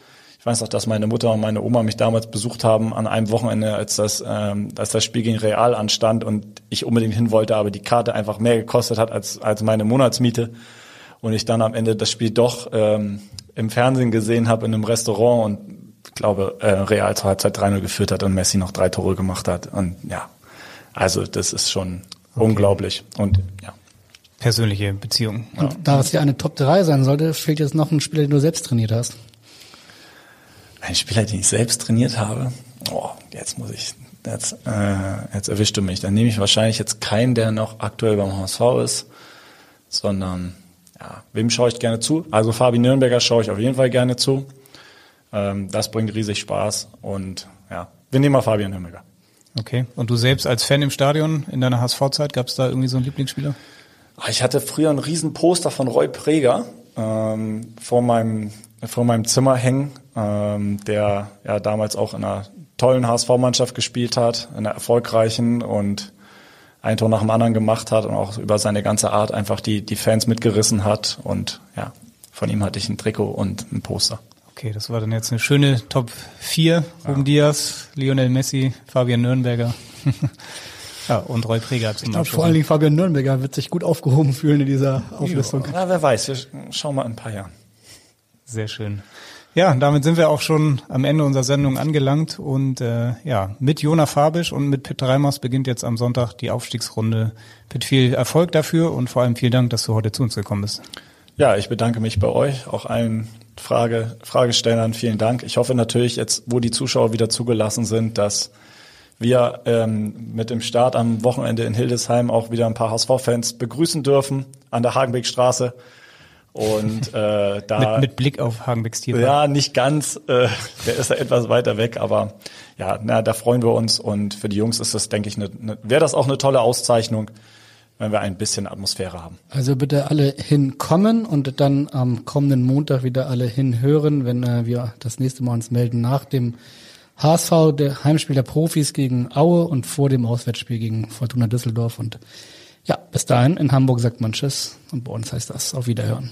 Ich weiß auch, dass meine Mutter und meine Oma mich damals besucht haben an einem Wochenende, als das, ähm, als das Spiel gegen Real anstand und ich unbedingt hin wollte, aber die Karte einfach mehr gekostet hat als, als meine Monatsmiete. Und ich dann am Ende das Spiel doch ähm, im Fernsehen gesehen habe in einem Restaurant und ich glaube, äh, Real zur Halbzeit 3-0 geführt hat und Messi noch drei Tore gemacht hat. Und ja, also das ist schon okay. unglaublich. Und ja. Persönliche Beziehung. Ja. Da es ja eine Top 3 sein sollte, fehlt jetzt noch ein Spieler, den du selbst trainiert hast. Ein Spieler, den ich selbst trainiert habe. Oh, jetzt muss ich, jetzt, äh, jetzt erwischst du mich. Dann nehme ich wahrscheinlich jetzt keinen, der noch aktuell beim HSV ist, sondern ja, wem schaue ich gerne zu? Also Fabi Nürnberger schaue ich auf jeden Fall gerne zu. Ähm, das bringt riesig Spaß und ja, wir nehmen mal Fabian Nürnberger. Okay. Und du selbst als Fan im Stadion in deiner HSV-Zeit, gab es da irgendwie so einen Lieblingsspieler? Ah, ich hatte früher ein riesen Poster von Roy Preger ähm, vor meinem vor meinem Zimmer hängen, ähm, der ja damals auch in einer tollen HSV-Mannschaft gespielt hat, in einer erfolgreichen und ein Tor nach dem anderen gemacht hat und auch über seine ganze Art einfach die, die Fans mitgerissen hat. Und ja, von ihm hatte ich ein Trikot und ein Poster. Okay, das war dann jetzt eine schöne Top 4. Ruben ja. Diaz, Lionel Messi, Fabian Nürnberger. ja, und Roy Preger zum ich Vor allen Dingen Fabian Nürnberger wird sich gut aufgehoben fühlen in dieser Auflistung. Ja, wer weiß, wir schauen mal in ein paar Jahren. Sehr schön. Ja, damit sind wir auch schon am Ende unserer Sendung angelangt und äh, ja, mit Jona Fabisch und mit Pitt Reimers beginnt jetzt am Sonntag die Aufstiegsrunde. Pitt, viel Erfolg dafür und vor allem vielen Dank, dass du heute zu uns gekommen bist. Ja, ich bedanke mich bei euch, auch allen Frage, Fragestellern vielen Dank. Ich hoffe natürlich jetzt, wo die Zuschauer wieder zugelassen sind, dass wir ähm, mit dem Start am Wochenende in Hildesheim auch wieder ein paar HSV-Fans begrüßen dürfen an der Hagenbeckstraße. Und äh, da mit, mit Blick auf Hagenbecks Tier. Ja, nicht ganz. Äh, der ist ja etwas weiter weg, aber ja, na, da freuen wir uns. Und für die Jungs ist das, denke ich, ne, ne, wäre das auch eine tolle Auszeichnung, wenn wir ein bisschen Atmosphäre haben. Also bitte alle hinkommen und dann am kommenden Montag wieder alle hinhören, wenn äh, wir das nächste Mal uns melden nach dem HSV, der Heimspiel der Profis gegen Aue und vor dem Auswärtsspiel gegen Fortuna Düsseldorf. Und ja, bis dahin in Hamburg sagt man Tschüss und bei uns heißt das auf Wiederhören.